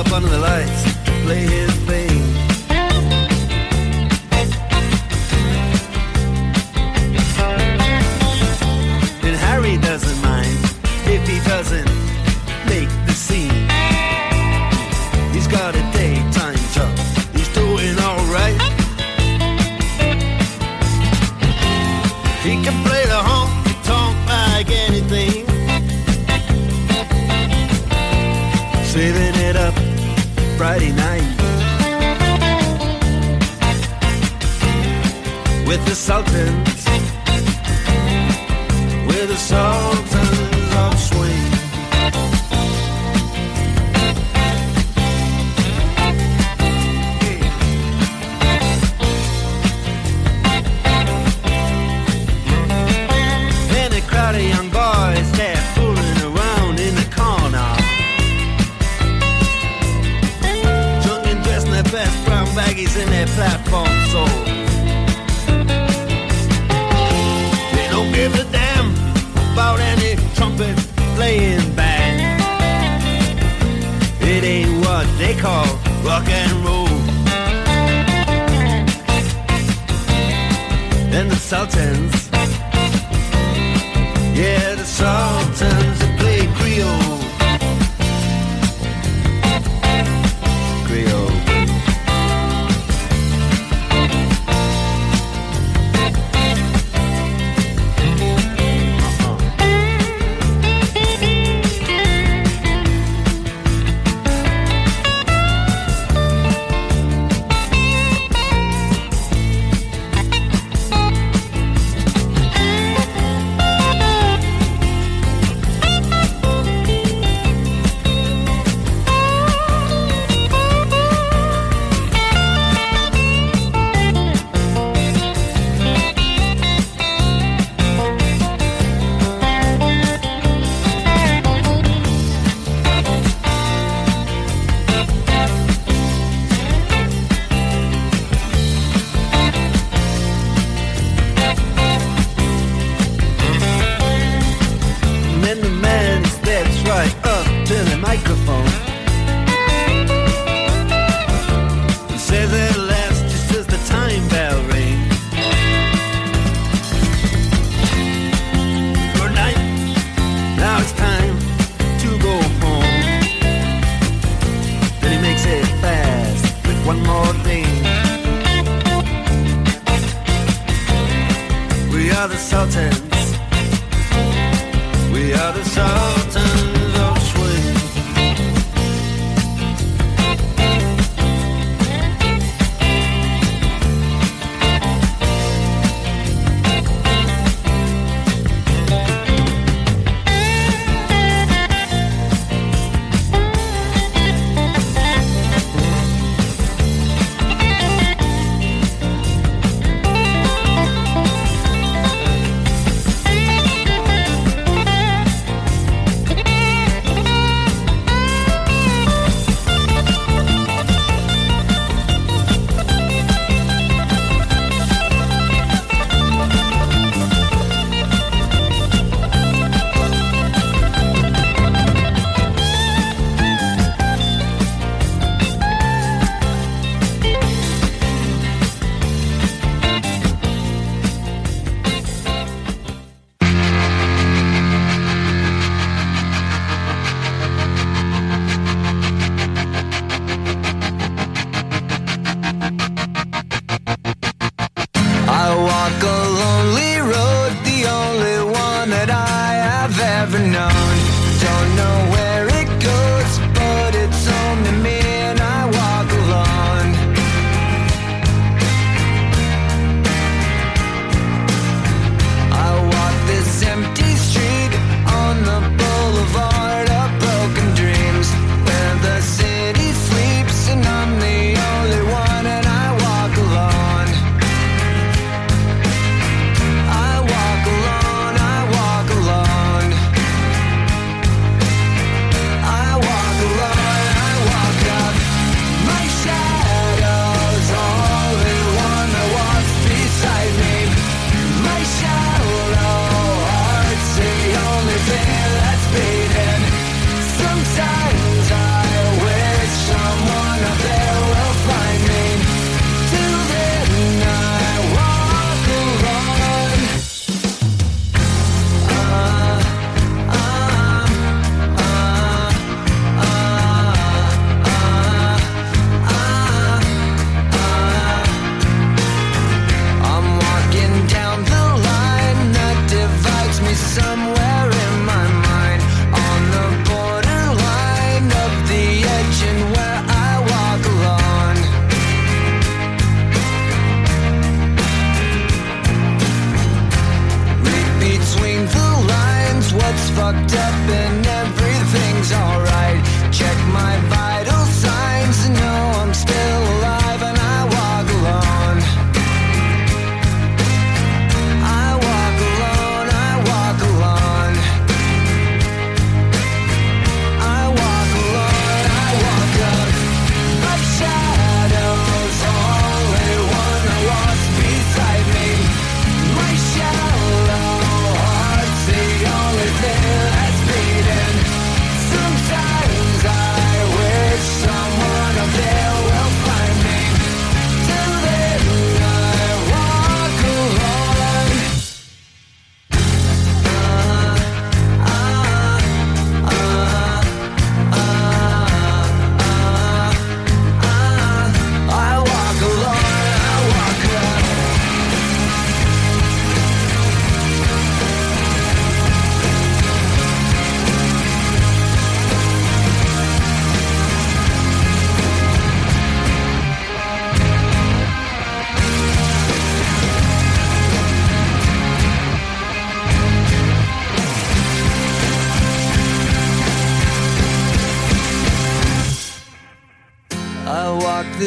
up under the lights play his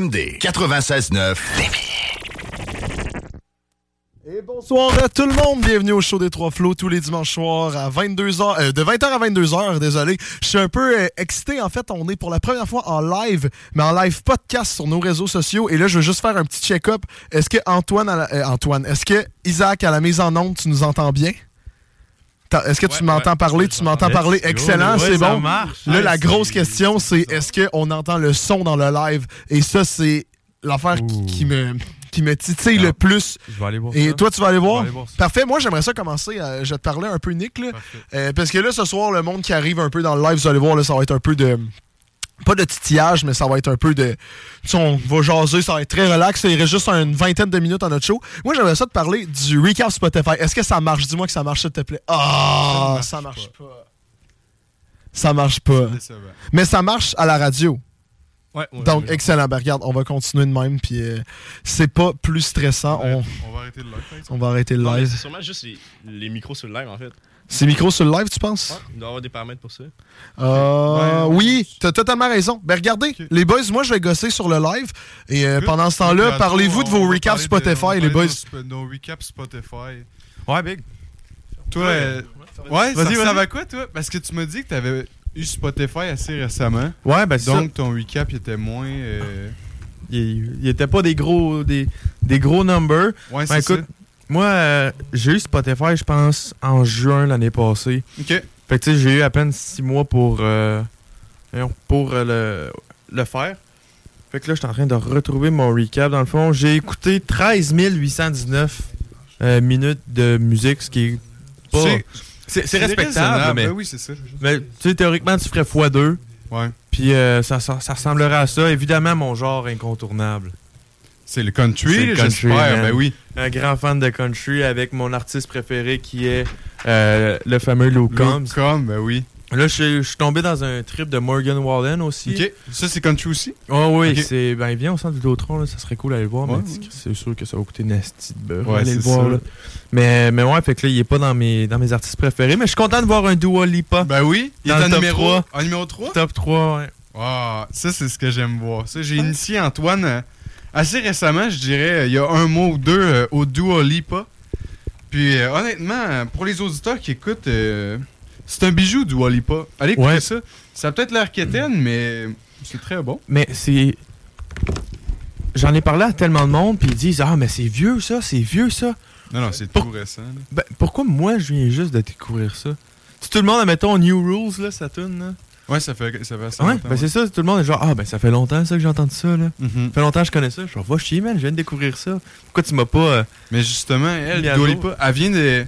CJMD 96.9 Et bonsoir à tout le monde. Bienvenue au show des Trois Flots tous les dimanches soirs à 22h, euh, de 20h à 22h, désolé. Je suis un peu euh, excité. En fait, on est pour la première fois en live, mais en live podcast sur nos réseaux sociaux. Et là, je veux juste faire un petit check-up. Est-ce que Antoine, euh, Antoine, est-ce que Isaac à la mise en onde, tu nous entends bien? Est-ce que tu m'entends parler? Tu m'entends parler? Excellent, c'est ça bon. marche. Là, la grosse question, c'est est-ce qu'on entend le son dans le live? Et ça, c'est l'affaire qui, qui me, qui me titille le plus. Je vais aller voir Et ça. toi, tu vas aller Je vais voir? aller voir. Parfait. Moi, j'aimerais ça commencer. je vais te parler un peu, Nick. là. Euh, parce que là, ce soir, le monde qui arrive un peu dans le live, vous allez voir, là, ça va être un peu de. Pas de titillage, mais ça va être un peu de. Tu sais, on va jaser, ça va être très relax. Il reste juste une vingtaine de minutes à notre show. Moi, j'aimerais ça te parler du recap Spotify. Est-ce que ça marche? Dis-moi que ça marche, s'il te plaît. Ah, ça marche pas. Ça marche pas. Mais ça marche à la radio. Ouais, ouais, Donc, ouais. excellent. Ben, regarde, on va continuer de même. Puis, euh, c'est pas plus stressant. On, On va arrêter le live, on va arrêter le live. C'est sûrement juste les, les micros sur le live, en fait. C'est micro sur le live, tu penses? Il doit y avoir des paramètres pour ça. Euh, oui, t'as totalement raison. Ben regardez, les boys, moi je vais gosser sur le live et euh, pendant ce temps-là, parlez-vous de vos va recaps de- va Spotify, les boys. Nos, recaps Spotify. Ouais, Big. Toi, euh, ouais, ça vas-y. à quoi, toi? Parce que tu m'as dit que tu avais eu Spotify assez récemment. Ouais, ben Donc, ton recap il était moins. euh, Il, il était pas des gros des, des gros numbers. Ouais, Ben, c'est écoute, ça. Moi euh, j'ai eu Spotify, je pense, en juin l'année passée. OK. Fait que tu sais, j'ai eu à peine six mois pour euh, pour euh, le, le faire. Fait que là, je suis en train de retrouver mon recap. Dans le fond, j'ai écouté 13 819 euh, minutes de musique, ce qui est pas... C'est- respectable, raisonnable, mais... ben oui, c'est ça. Mais tu sais, théoriquement, tu ferais x2. Ouais. Puis ça, ça, ça ressemblerait à ça. Évidemment, mon genre incontournable. C'est le country, j'espère, ben oui. Un grand fan de country avec mon artiste préféré qui est euh, le fameux Lou Combs. Lou Combs, ben oui. Là, je suis- je suis tombé dans un trip de Morgan Wallen aussi. OK. Ça, c'est country aussi? Oh oui, Ok. c'est. Ben, viens au centre Vidéotron, là, ça serait cool d'aller le voir, Ouais, mais c'est- sûr que ça va coûter nasty de beurre. Ouais, aller le c'est voir, ça. là. Mais, mais ouais, fait que là, il est pas dans mes, dans mes artistes préférés, mais je suis content de voir un Dua Lipa. Ben oui, il est le en numéro, 3. en numéro 3? Top 3, ouais. Ah, ça, c'est ce que j'aime voir. Ça, j'ai initié Antoine euh, assez récemment, je dirais, euh, il y a un mois ou deux, euh, au Dua Lipa. Puis, euh, honnêtement, pour les auditeurs qui écoutent, euh, c'est un bijou, Dua Lipa. Allez écouter Ouais. ça. Ça a peut-être l'air quétaine, mais c'est très bon. Mais c'est. J'en ai parlé à tellement de monde, puis ils disent Ah, mais c'est vieux ça, c'est vieux ça. Non, non, c'est Pour- tout récent. là. Ben, pourquoi moi je viens juste de découvrir ça? Si tout le monde, mettons New Rules, là, ça tourne, là. Ouais, ça fait, ça fait assez Ouais, longtemps, ben c'est ça, tout le monde est genre Ah, ben ça fait longtemps ça que j'ai entendu ça, là. Mhm. Ça fait longtemps que je connais ça. Je suis va chier, man, je viens de découvrir ça. Pourquoi tu m'as pas. euh, Mais justement, elle, elle vient de.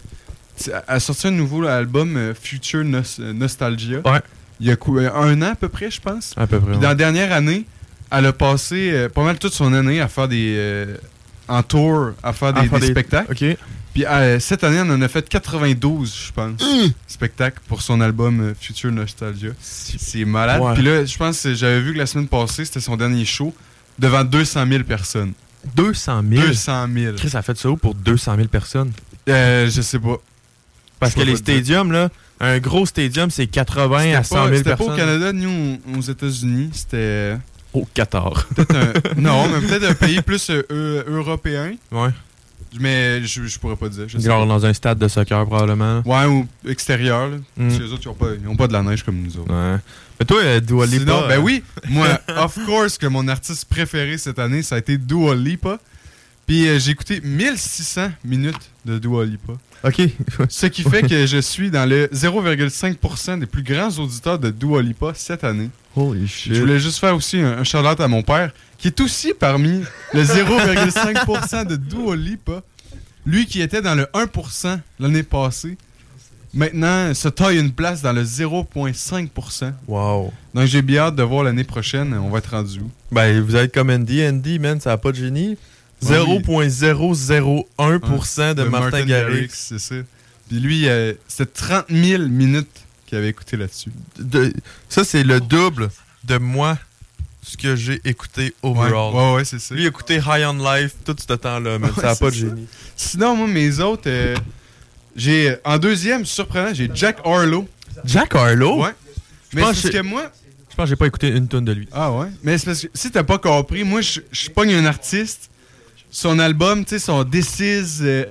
Elle a sorti un nouveau album, euh, Future Nos- Nostalgia. Ouais. Il y a un an à peu près, je pense. À peu près. Puis ouais. dans la dernière année, elle a passé euh, pas mal toute son année à faire des. en tour, à faire des, À faire des des- spectacles. Ok. Puis euh, cette année, elle en a fait 92, je pense, spectacles pour son album euh, Future Nostalgia. C'est malade. Ouais. Puis là, je pense que j'avais vu que la semaine passée, c'était son dernier show devant 200 000 personnes. 200 000. 200 000. Chris a fait ça où pour 200 000 personnes? Euh, je sais pas. Parce que les dire. stadiums, là, un gros stadium, c'est 80 à C'était 100 pas, 000 c'était personnes. pas au Canada, ni au- aux États-Unis. C'était. Au Qatar. Peut-être un- non, mais peut-être un pays plus euh, eu- européen. Ouais. Mais je, je pourrais pas dire. Je Genre dans un stade de soccer, probablement. Ouais, ou extérieur. Là. Mm. Parce que les autres, ils ont, pas, ils ont pas de la neige comme nous autres. Ouais. Mais toi, euh, Dua Lipa. Sinon, ben euh, oui, moi, of course, que mon artiste préféré cette année, ça a été Dua Lipa. Puis euh, j'ai écouté 1600 minutes de Dua Lipa. Ok. Ce qui fait que je suis dans le 0,5% des plus grands auditeurs de Dua Lipa cette année. Holy shit. Je voulais juste faire aussi un, un shout-out à mon père, qui est aussi parmi le 0,5% de Dua Lipa. Lui qui était dans le 1% l'année passée, maintenant se taille une place dans le 0,5%. Wow. Donc j'ai bien hâte de voir l'année prochaine, on va être rendu où. Ben, vous être comme Andy. Andy, man, ça a pas de génie. Ouais, 0.001% de, Martin, Garrix. c'est ça. Puis lui, euh, c'était 30 000 minutes qu'il avait écouté là-dessus. De- ça, c'est le double de moi, ce que j'ai écouté overall. Ouais, ouais, ouais, c'est ça. Lui, écouté High on Life tout ce temps-là, mais ça a Ouais, pas de c'est génie. Sinon, moi, mes autres, euh, j'ai en deuxième, surprenant, j'ai Jack Harlow. Jack Harlow? Ouais. Je Mais pense c'est que- parce que moi, Je pense que j'ai pas écouté une tonne de lui. Ah ouais? Mais c'est parce que si t'as pas compris, moi, je, je pogne un artiste, son album, tu sais, son This Is euh,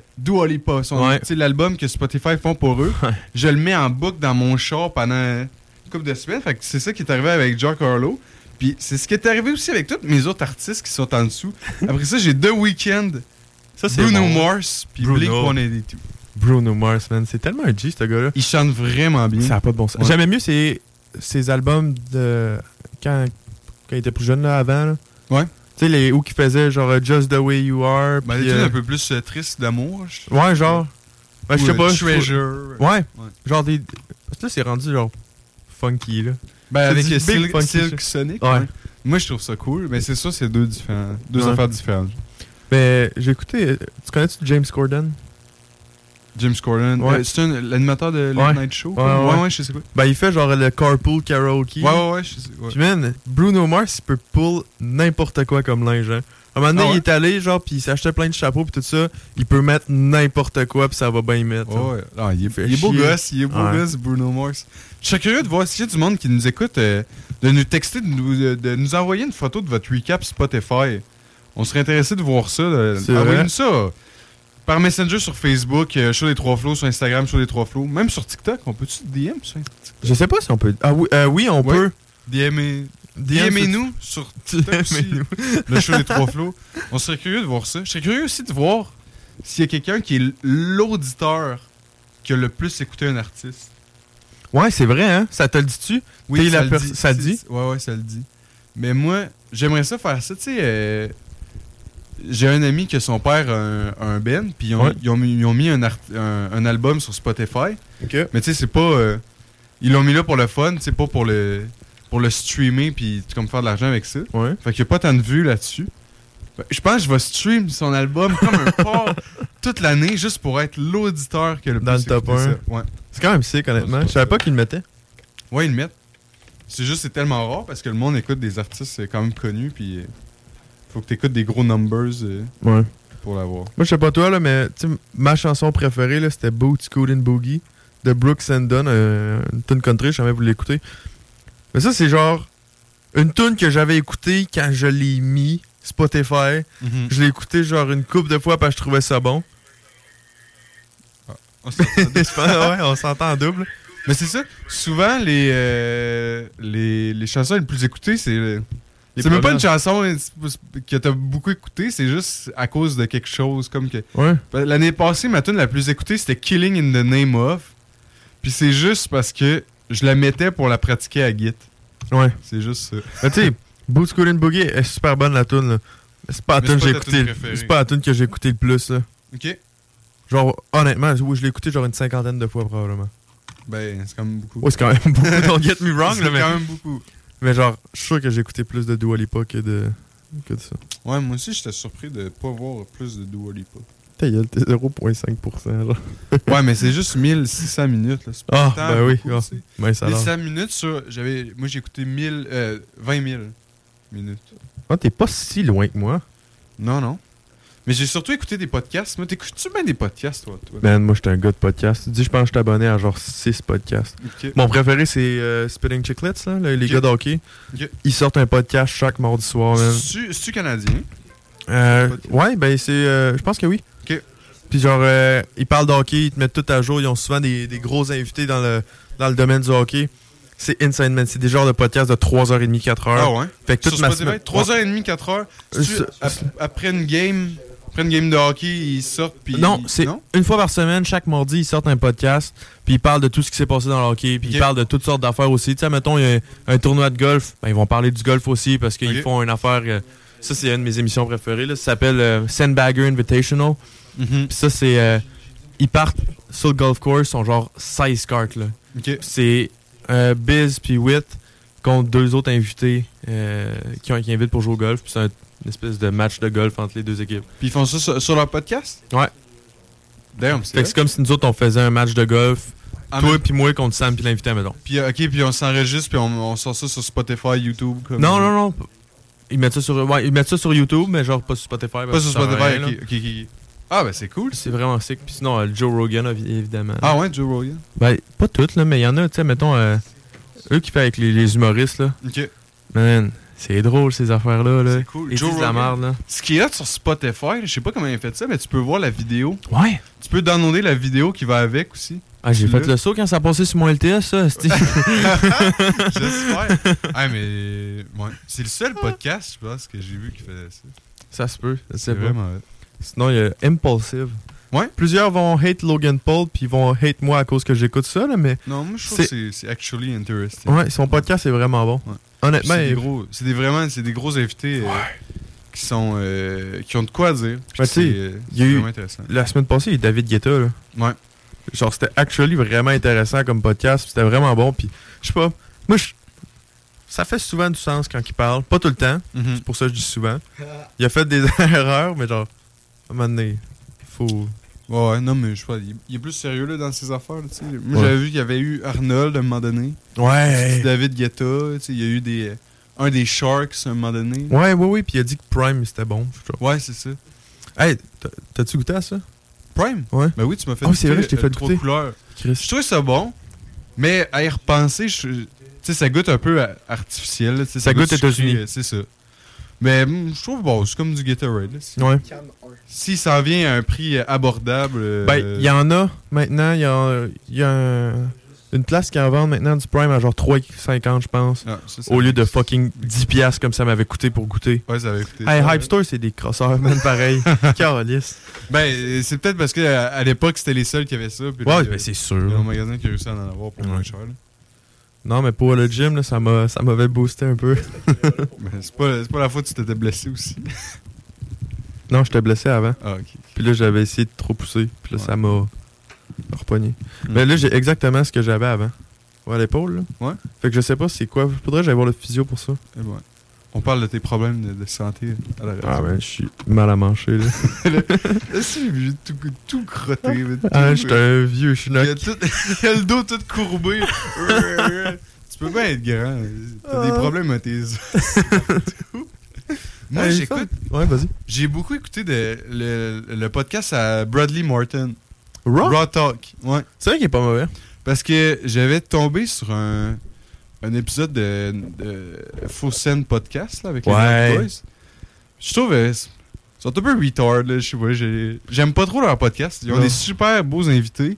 son- Ouais. l'album que Spotify font pour eux, je le mets en boucle dans mon char pendant une couple de semaines. Fait que c'est ça qui est arrivé avec Jack Harlow. Puis c'est ce qui est arrivé aussi avec tous mes autres artistes qui sont en dessous. Après ça, j'ai The Weeknd, Ça, c'est Bruno bon. Mars, puis Bruno. Blink-182. Bruno Mars, man. C'est tellement un G, ce gars-là. Il chante vraiment bien. Ça n'a pas de bon sens. Ouais. J'aimais mieux ses, ses albums de. Quand, quand il était plus jeune, là, avant. Là. Ouais. Tu sais, les où qui faisait genre Just the Way You Are. Ben, des euh, un peu plus euh, tristes d'amour. Ouais, genre. Ben, je Ou, sais euh, pas. Treasure. Ouais. Genre des. Là, c'est rendu genre funky, là. Ben, avec euh, big Silk, funky Silk. Sonic. Ouais. Moi, je trouve ça cool. Mais c'est ça, c'est deux, différents, deux Ouais. affaires différentes. Mais j'ai écouté. euh, Tu connais-tu James Corden? James Corden. Ouais. euh, c'est l'animateur de Late Ouais. Night Show. Ouais, ouais. je sais quoi. Ben, il fait genre le carpool karaoke. Ouais, ouais, ouais, je sais. ouais. Puis, man, Bruno Mars, il peut pull n'importe quoi comme linge. Hein. À un moment donné, Ah il est allé, genre, puis il s'achetait plein de chapeaux, puis tout ça. Il peut mettre n'importe quoi, puis ça va bien y mettre. Ouais, hein. ouais. Ah, il, est, Fait il est beau gosse, il est beau gosse, Bruno Mars. Je serais curieux de voir s'il y a du monde qui nous écoute, euh, de nous texter, de nous, de- de nous envoyer une photo de votre recap Spotify. On serait intéressé de voir ça. Envoyez-nous ça. Par Messenger sur Facebook, euh, sur les trois flots, sur Instagram, sur les trois flots. Même sur TikTok, on peut-tu DM sur TikTok? Je sais pas si on peut. Ah oui, euh, oui on Ouais. peut. DM DM DM-nous sur TikTok aussi. Le show des trois flots. On serait curieux de voir ça. Je serais curieux aussi de voir s'il y a quelqu'un qui est l'auditeur qui a le plus écouté un artiste. Ouais, c'est vrai, hein? Ça te le dit-tu? T'es la le dit. Ça le dit? Ouais, ouais, ça le dit. Mais moi, j'aimerais ça faire ça. Tu sais, euh, j'ai un ami que son père a un, un Ben, puis ils ont, Ouais. ils ont mis, ils ont mis un, art- un- un album sur Spotify. Ok. Mais tu sais, c'est pas. euh, ils l'ont mis là pour le fun, c'est pas pour le pour le streamer puis comme faire de l'argent avec ça. Ouais. Fait qu'il y a pas tant de vues là-dessus. Que Je pense que je vais stream son album comme un porc toute l'année juste pour être l'auditeur qui a le Dans plus le top écouté 1. ça. Ouais. C'est quand même sick, honnêtement. Je savais pas qu'ils le mettaient. Ouais, ils le mettent. C'est juste c'est tellement rare parce que le monde écoute des artistes euh, quand même connus puis euh, faut que tu écoutes des gros numbers euh, Ouais. pour l'avoir. Moi, je sais pas toi, là, mais ma chanson préférée, là, c'était Boot Scootin' Boogie de Brooks and Dunn, euh, une tune country, je jamais vous l'écouter. Mais ça, c'est genre une tune que j'avais écoutée quand je l'ai mis Spotify. Mhm. Je l'ai écouté genre une couple de fois parce que je trouvais ça bon. On s'entend- ouais, on s'entend en double. Mais c'est ça. Souvent, les, euh, les, les chansons les plus écoutées, c'est. C'est même pas une chanson c'est- que t'as beaucoup écoutée, c'est juste à cause de quelque chose. comme que Ouais. L'année passée, ma tune la plus écoutée, c'était Killing in the Name of. Puis c'est juste parce que je la mettais pour la pratiquer à Git. Ouais. C'est juste ça. Mais tu sais, Boot Scootin' Boogie est super bonne la tune. C'est pas la tune c'est que j'ai pas ta écouté. tune le- préférée. C'est pas la tune que j'ai écouté le plus. Là. Ok. Genre, honnêtement, oui, je l'ai écouté genre une cinquantaine de fois probablement. Ben, c'est quand même beaucoup. Ouais, c'est quand même beaucoup. Don't get me wrong, C'est là, mais. quand même beaucoup. Mais genre, je suis sûr que j'ai écouté plus de Dua Lipa que de, que de ça. Ouais, moi aussi, j'étais surpris de pas voir plus de Dua Lipa. Ta gueule, t'es 0,5%. Genre. Ouais, mais c'est juste 1600 minutes. Là. C'est pas Ah, tant ben oui. beaucoup, sais. Ben, ça a l'air. 1600 minutes sur. J'avais, moi, j'ai écouté 1000, euh, 20 000 minutes. Ah, t'es pas si loin que moi. Non, non. Mais j'ai surtout écouté des podcasts. Moi, t'écoutes-tu bien des podcasts, toi? toi? Man, moi, j'étais un gars de podcast. Dis, je pense que je abonné à genre 6 podcasts. Mon préféré, c'est euh, Spitting Chicklets, là, le- les gars de hockey. Ok. Ils sortent un podcast chaque mardi soir. C'est-tu canadien? Euh, ouais, ben c'est. euh, je pense que oui. Puis genre, euh, ils parlent de hockey, ils te mettent tout à jour. Ils ont souvent des, des gros invités dans le, dans le domaine du hockey. C'est insane, man. C'est des genres de podcasts de 3h30, 4h. Ah ouais? Fait que toute Sur ma semaine. 3h30, 4h. Euh, après une game, après une game de hockey, ils sortent puis. Non, c'est une fois par semaine, chaque mardi, ils sortent un podcast, puis ils parlent de tout ce qui s'est passé dans le hockey, puis ils parlent de toutes sortes d'affaires aussi. Tu sais, mettons, il y a un, un tournoi de golf, ben, ils vont parler du golf aussi, parce qu'ils font une affaire. euh, ça, c'est une de mes émissions préférées, là, ça s'appelle euh, Sandbagger Invitational. Mhm. Puis ça, c'est. euh, ils partent sur le golf course, ils sont genre 16 cartes, là. C'est euh, Biz puis Witt contre deux autres invités euh, qui, ont, qui invitent pour jouer au golf, puis c'est un- une espèce de match de golf entre les deux équipes. Puis ils font ça sur, sur leur podcast? Ouais. Damn, Fait que c'est comme si nous autres, on faisait un match de golf. Ah, toi mais- puis moi contre Sam puis l'invité, mettons. Puis, euh, ok, puis on s'enregistre, puis on, on sort ça sur Spotify, YouTube. Comme... Non, non, non. Ils mettent, ça sur, ouais, ils mettent ça sur YouTube, mais genre pas sur Spotify. Pas sur que ça sert à Spotify, rien, ok, là. ok, ok. Ah, ben c'est cool. C'est vraiment sick. Puis sinon, euh, Joe Rogan, évi- évidemment. Ah ouais, Joe Rogan. Ben, pas toutes, là, mais il y en a, tu sais, mettons, euh, Eux qui fait avec les, les humoristes, là. Ok. Man, c'est drôle, ces affaires-là. Là. C'est cool. Ils Joe disent la merde, là. Ce qui est là sur Spotify, je sais pas comment il fait ça, mais tu peux voir la vidéo. Ouais. Tu peux downloader la vidéo qui va avec aussi. Ah, j'ai fait le saut quand ça a passé sur mon LTS, ça. J'espère. ah, mais. Ouais. C'est le seul podcast, je pense, que j'ai vu qui faisait ça. ça se peut. C'est vraiment hot. Sinon, il y a Impulsive. Ouais. Plusieurs vont hate Logan Paul, puis ils vont hate moi à cause que j'écoute ça, là, mais. Non, moi, je trouve que c'est- actually interesting. Ouais, son podcast est vraiment bon. Ouais. Honnêtement, c'est des gros, c'est des vraiment, c'est des gros invités euh, qui sont, euh, qui ont de quoi dire. Ouais, c'est, euh, vraiment intéressant. La semaine passée, il y a David Guetta, là. Ouais. Genre, c'était actually vraiment intéressant comme podcast, c'était vraiment bon, puis je sais pas. Moi, je- ça fait souvent du sens quand il parle. Pas tout le temps, Mhm. c'est pour ça que je dis souvent. Il a fait des erreurs, mais genre, à un moment donné, faut. Ouais, non, mais je sais pas, il, il est plus sérieux là, dans ses affaires. sais. Moi, Ouais. j'avais vu qu'il y avait eu Arnold à un moment donné. Ouais. David Guetta, il y a eu des, un des Sharks à un moment donné. Ouais, ouais, ouais, puis il a dit que Prime c'était bon. Ouais, c'est ça. Hey, t'as- t'as-tu goûté à ça? Prime? Ouais. Ben oui, tu m'as fait oui, c'est vrai, je t'ai fait trois goûter. couleurs. Chris. Je trouvais ça bon, mais à y repenser, je- tu sais, ça goûte un peu artificiel. sais, Ça goûte sucré, États-Unis. C'est ça. Mais hum, je trouve, bon, c'est comme du Gatorade. Si, Ouais. si ça en vient à un prix euh, abordable. euh, Ben, il y en a maintenant. Il y a, il y a un- une place qui en vend maintenant du Prime à genre 3,50, je pense. Ah, ça, ça au lieu de fucking 10$ piastres comme ça m'avait coûté pour goûter. Ouais, ça avait coûté Hey, cher, Hype Store, c'est des crosseurs, man, pareil. Calice. Ben, euh, c'est peut-être parce qu'à à, l'époque, c'était les seuls qui avaient ça. puis Ouais, ben, c'est sûr. Il y a un magasin qui a réussi à en avoir pour moins cher. là. Non, mais pour le gym, là, ça m'a- ça m'avait boosté un peu. Ben, c'est pas, pas la fois que tu t'étais blessé aussi. non, j'étais blessé avant. Ah, ok. Puis là, j'avais essayé de trop pousser. Puis là, Ouais. ça m'a repogné. Mm. Mais là, j'ai exactement ce que j'avais avant. Ouais, l'épaule, là. Ouais. Fait que je sais pas c'est quoi. Faudrait que j'aille voir le physio pour ça. Eh ben, On parle de tes problèmes de, de santé à la radio. Ah, ben, je suis mal à manger, là. Là, c'est vu tout, tout crotté. tout- ah, j'étais un vieux schnock. il y a le dos tout courbé. tu peux bien être grand. T'as des Ah. problèmes à tes. Moi, Hey, j'écoute. Ouais, vas-y. J'ai beaucoup écouté de- le, le podcast à Bradley Morton. Raw? Talk. Ouais. C'est vrai qu'il est pas mauvais. Parce que j'avais tombé sur un, un épisode de, de Faux Scène Podcast là, avec les Ouais. Boys. Je trouve euh, ils sont un peu retard. Là, je sais pas, j'ai- J'aime pas trop leur podcast. Ils ont Non. des super beaux invités,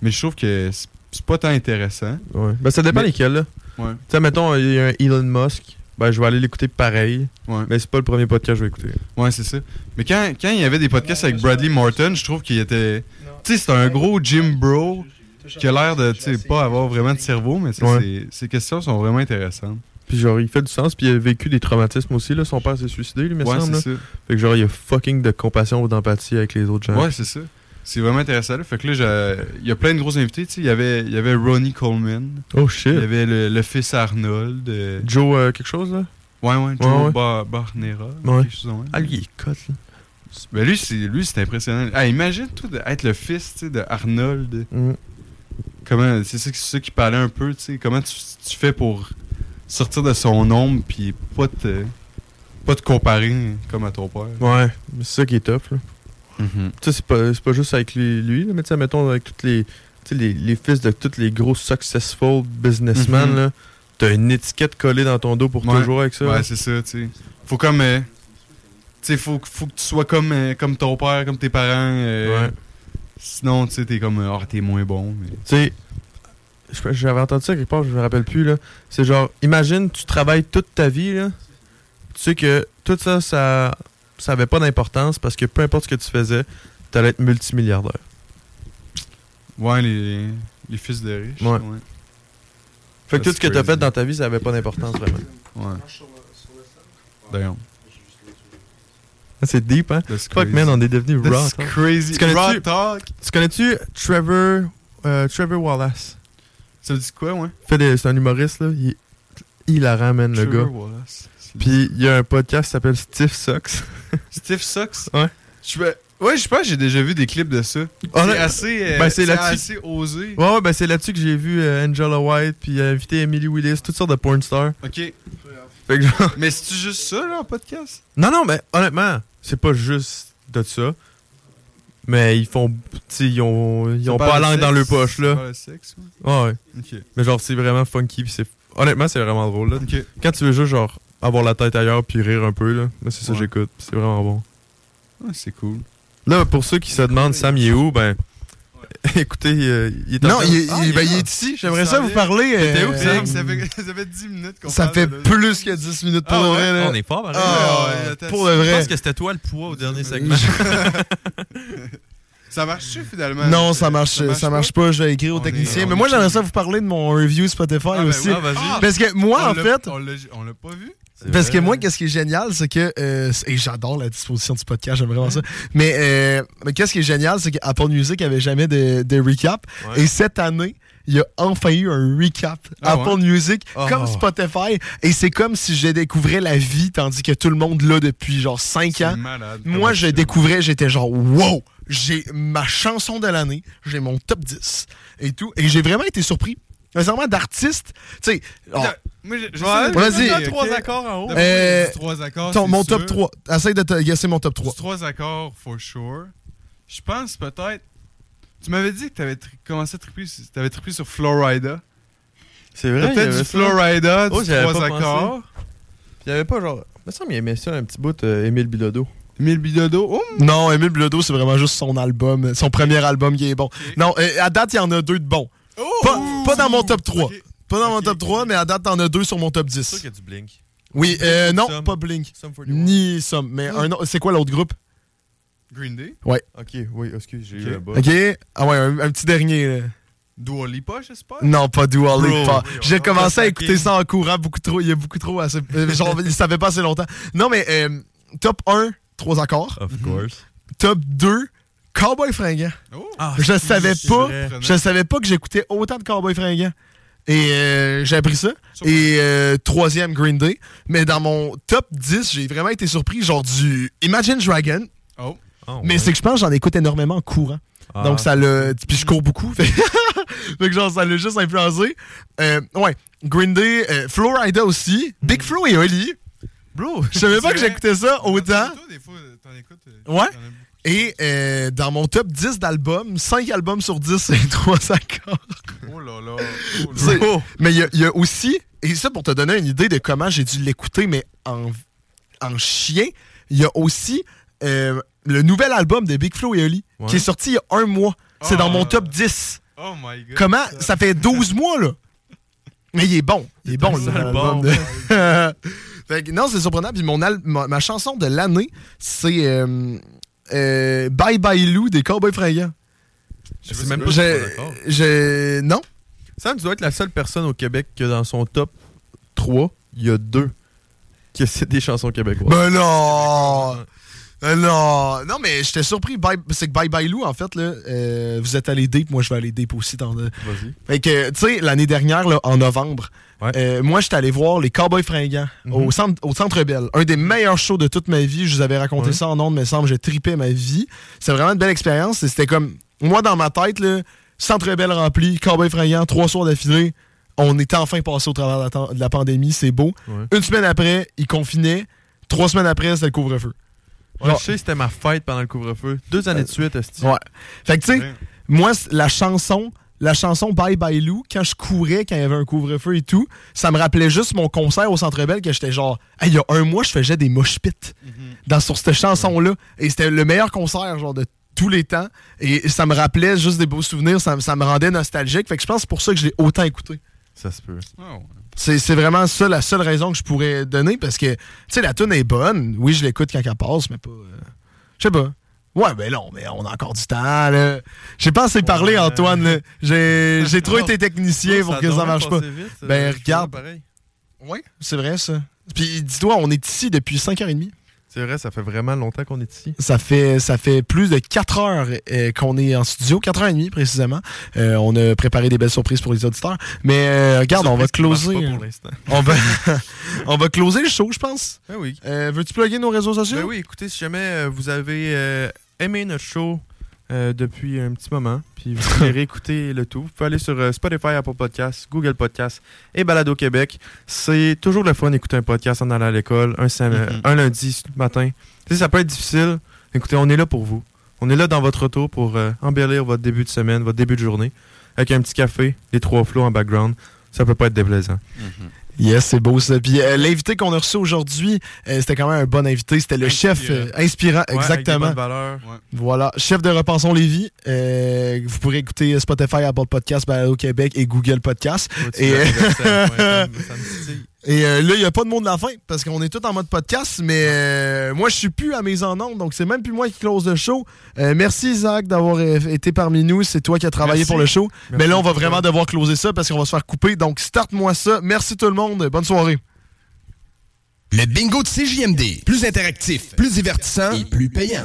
mais je trouve que c'est pas tant intéressant. Ouais. Ben, ça dépend Mais- lesquels, là. Ouais. Tu sais, mettons, il y a un Elon Musk. Ben, je vais aller l'écouter pareil. Ouais. Mais c'est pas le premier podcast que je vais écouter. Ouais, c'est ça. Mais quand, quand il y avait des podcasts avec Bradley Morton, je trouve qu'il était. Tu sais, c'est un gros gym bro qui a l'air de, pas avoir vraiment de cerveau, mais Ouais. ses questions sont vraiment intéressantes. Puis genre, il fait du sens, puis il a vécu des traumatismes aussi, là. Son père s'est suicidé, lui, me Ouais, semble. c'est là. ça. Fait que genre, il y a fucking de compassion ou d'empathie avec les autres gens. Ouais, c'est ça. C'est vraiment intéressant. là. Fait que là, il y a plein de gros invités. tu sais. Il y avait, il y avait Ronnie Coleman. Oh shit. Il y avait le, le fils Arnold. euh, Joe, euh, quelque chose, là? Ouais, ouais, Joe Ouais, ouais. Bar- Barnera. Ouais. quelque chose. Ah, lui, il est cut, là. Ben lui, c'est lui, c'est impressionnant. Ah, imagine toi d'être le fils tu sais, de Arnold. Mm. Comment c'est ça, c'est ça qui parlait un peu, tu sais, comment tu, tu fais pour sortir de son ombre puis pas te pas te comparer comme à ton père. Ouais, mais c'est ça qui est tough, là. Mhm. Tu sais, c'est pas, c'est pas juste avec lui, mais tu sais, mettons, avec tous les, les, les fils de tous les gros successful businessmen, Mhm. là, t'as une étiquette collée dans ton dos pour Ouais. toujours avec ça. Ouais, c'est ça, tu sais. Faut comme euh, tu sais faut faut que tu sois comme euh, comme ton père, comme tes parents euh, Ouais. Sinon, tu sais t'es comme ah, t'es moins bon, mais Tu sais, j'avais entendu ça quelque part, je me rappelle plus, là. C'est genre, imagine, tu travailles toute ta vie, là. Tu sais que tout ça, ça, ça avait pas d'importance parce que peu importe ce que tu faisais, t'allais être multimilliardaire. ouais, les les fils de riches. Ouais. Fait que tout ce que t'as crazy. fait dans ta vie, ça avait pas d'importance vraiment. Ouais. D'ailleurs. C'est deep, hein? That's Fuck, crazy. man, on est devenu raw. That's crazy. Tu connais-tu, Raw talk. tu connais-tu Trevor, euh, Trevor Wallace? Ça veut dire quoi, ouais? C'est un humoriste, là. Il est hilarant, man, le Trevor gars. Wallace. Puis il y a un podcast qui s'appelle Stiff Sucks. Steve Sucks? Ouais. Je vais- Ouais, je pense que j'ai déjà vu des clips de ça. Ah, c'est assez, euh, Ben, c'est assez osé. Ouais, ouais, ben c'est là-dessus que j'ai vu euh, Angela White, puis il a invité Emily Willis, toutes sortes de porn stars. Ok. Fait que genre... Mais c'est-tu juste ça, là, en podcast? Non, non, mais honnêtement, c'est pas juste de ça. Mais ils font. Ils ont, ils ont pas la langue dans leur poche, là. de sexe, Ouais, ouais. Mais genre, c'est vraiment funky, c'est Honnêtement, c'est vraiment drôle. Là. Quand tu veux juste genre avoir la tête ailleurs puis rire un peu, là, moi, c'est ça que j'écoute. C'est vraiment bon. Ah, c'est cool. Là, pour ceux qui se demandent Sam, il est où, ben. Écoutez, euh, il est Non, il, est- Ah, il- ben, est il est ici. J'aimerais ça vous parler. Où, euh, Sam? Ça fait, ça fait 10 minutes qu'on Ça fait de- plus que 10 minutes pour Ah le ouais? vrai. On est fort, pareil. Ah, Ouais, pour le Je vrai. pense que c'était toi le poids au dernier segment. Ça marche-tu finalement? Non, ça marche, ça marche, pas? Je vais écrire au technicien. est- Mais moi, j'aimerais ça vous parler de mon review Spotify Ah, ben aussi. ah. Parce que moi, On en fait. On l'a pas vu? Parce que moi, qu'est-ce qui est génial, c'est que. euh, et j'adore la disposition du podcast, j'aime vraiment ça. Mais, euh, mais qu'est-ce qui est génial, c'est qu'Apple Music avait jamais de, de recap. Ouais. Et cette année, il y a enfin eu un recap Ah Apple ouais? Music, Oh. comme Spotify. Et c'est comme si je découvrais la vie, tandis que tout le monde l'a depuis genre 5 ans. malade. Moi, je découvrais, j'étais genre, wow, j'ai ma chanson de l'année, j'ai mon top 10 et tout. Et j'ai vraiment été surpris. Sincèrement, d'artistes, tu sais. oh, Moi, Ouais, vas-y. trouver, Trois accords en haut. Euh, trois accords, ton- mon sûr. top 3. Essaye de te guesser mon top 3. Du trois accords, for sure. Je pense peut-être. Tu m'avais dit que tu avais commencé à triper, sur- t'avais trippé sur Florida. C'est vrai. avait du. Florida, Oh, du j'avais trois accords. Puis il y avait pas genre. Il me semble qu'il aimait ça un petit bout, euh, Émile Bilodeau. Émile Bilodeau. Oh, Non, Emile Bilodeau, c'est vraiment juste son album, son premier album qui est bon. Non, euh, à date, il y en a deux de bons. Pas, pas dans mon top 3. Ok. Pas dans mon top 3, mais à date, t'en as deux sur mon top C'est sûr 10. qu'il y a du Blink. Oui, euh, non, pas Blink. Sum 41. Ni Sum, mais un autre. C'est quoi l'autre groupe? Green Day? Ouais. Ok, oui, excuse, j'ai Ok. eu un. Ok. Ah ouais, un, un petit dernier. là. Dua Lipa, j'espère? Non, pas Dua Lipa. J'ai commencé à écouter ça en courant beaucoup trop. Il y a beaucoup trop. Assez, euh, genre, il savait pas assez longtemps. Non, mais euh, top 1, trois accords. Of course. Top 2, Cowboy Fringant. Oh. Ah, Je savais pas. Je savais pas que j'écoutais autant de Cowboy Fringant. Et euh, j'ai appris ça. Et euh, troisième, Green Day. Mais dans mon top 10, j'ai vraiment été surpris, genre du Imagine Dragon. Oh. Oh, Mais c'est que je pense que j'en écoute énormément en courant. Ah. Donc ça le. Puis je cours beaucoup. Fait, que genre ça l'a juste influencé. Euh, ouais. Green Day, euh, Florida aussi. Big Flo et Oli. Bro, Je savais pas que j'écoutais ça autant. Toi, des fois, t'en écoutes. euh, Ouais. Et euh, dans mon top 10 d'albums, 5 albums sur 10, c'est 3 accords. Oh là là. Oh là. Mais il y a- il y, a aussi, et ça pour te donner une idée de comment j'ai dû l'écouter, mais en, en chien, il y a aussi euh, le nouvel album de Big Flo et Oli, Ouais. qui est sorti il y a un mois. C'est dans Ah. mon top 10. Oh my god. Comment? Ça fait 12 mois, là. Mais il est bon. Il est bon, le sale nouvel bon. album de- Fait que non, c'est surprenant. Puis mon al- ma, ma chanson de l'année, c'est euh, euh, Bye Bye Lou des Cowboys Fringants. Je sais même pas si Non? Sam, tu dois être la seule personne au Québec que dans son top 3, il y a deux que c'est des chansons québécoises. Ben non! Euh, non, non, mais j'étais surpris. C'est que Bye Bye Lou, en fait, là, euh, vous êtes allé deep, moi je vais aller deep aussi. Dans le... Vas-y. Fait que, tu sais, l'année dernière, là, en novembre, Ouais. euh, moi j'étais allé voir les Cowboys Fringants Mhm. au, centre, au Centre Bell. Un des meilleurs shows de toute ma vie. Je vous avais raconté Ouais. ça en ondes, mais semble, j'ai tripé ma vie. C'est vraiment une belle expérience. C'était comme, moi dans ma tête, Centre Bell rempli, Cowboys Fringants, trois soirs d'affilée. On était enfin passé au travers de la, de la pandémie, c'est beau. Ouais. Une semaine après, ils confinaient. Trois semaines après, c'était le couvre-feu. Ouais, je sais, c'était ma fête pendant le couvre-feu. Deux années de suite, esti. Ouais. Fait que tu sais, moi, la chanson, la chanson Bye Bye Lou, quand je courais, quand il y avait un couvre-feu et tout, ça me rappelait juste mon concert au Centre Bell que j'étais genre, Hey, il y a un mois, je faisais des mosh pits dans, sur cette chanson-là. Et c'était le meilleur concert, genre, de tous les temps. Et ça me rappelait juste des beaux souvenirs, ça, me- ça me rendait nostalgique. Fait que je pense que c'est pour ça que je l'ai autant écouté. Ça se peut. Oh. C'est c'est vraiment ça la seule raison que je pourrais donner parce que, tu sais, la tune est bonne. Oui, je l'écoute quand elle passe, mais pas. euh, je sais pas. Ouais, ben non, mais on a encore du temps, là. J'ai pas assez parlé, Ouais. Antoine, là. J'ai j'ai trop Non. été technicien pour que ça marche pas. vite. Ben, regarde. Oui, c'est vrai, ça. Puis dis-toi, on est ici depuis 5h30. C'est vrai, ça fait vraiment longtemps qu'on est ici. Ça fait, ça fait plus de 4 heures euh, qu'on est en studio, 4h30 précisément. Euh, on a préparé des belles surprises pour les auditeurs. Mais euh, regarde, on va closer. pas pour l'instant. on, va, on va closer le show, je pense. Ben oui. Euh, Veux-tu plugger nos réseaux sociaux? Ben oui, écoutez, si jamais vous avez euh, aimé notre show euh, depuis un petit moment, puis vous voulez réécouter le tout, vous pouvez aller sur euh, Spotify, Apple Podcasts, Google Podcasts et Balado Québec. C'est toujours le fun d'écouter un podcast en allant à l'école, un, sam- Mhm. un lundi matin. Ça peut être difficile. Écoutez, on est là pour vous. On est là dans votre auto pour euh, embellir votre début de semaine, votre début de journée, avec un petit café, les trois flots en background. Ça peut pas être déplaisant. Yes, c'est beau ça. Puis euh, l'invité qu'on a reçu aujourd'hui, euh, c'était quand même un bon invité. C'était le chef euh, inspirant, Ouais, avec des exactement. Voilà, chef de Repensons Lévis. Euh, vous pourrez écouter Spotify, Apple Podcast, au Québec et Google Podcast. Et, l'as fait, ça, ouais, ça me- ça me titille. Et euh, là, il n'y a pas de mot de la fin parce qu'on est tous en mode podcast, mais euh, moi, je suis plus à mes en ondes, donc c'est même plus moi qui close le show. Euh, merci, Isaac, d'avoir été parmi nous. C'est toi qui as travaillé Merci. pour le show. Merci mais là, on va vraiment devoir closer ça parce qu'on va se faire couper. Donc, starte-moi ça. Merci tout le monde. Bonne soirée. Le bingo de CJMD. Plus interactif, plus divertissant et plus payant.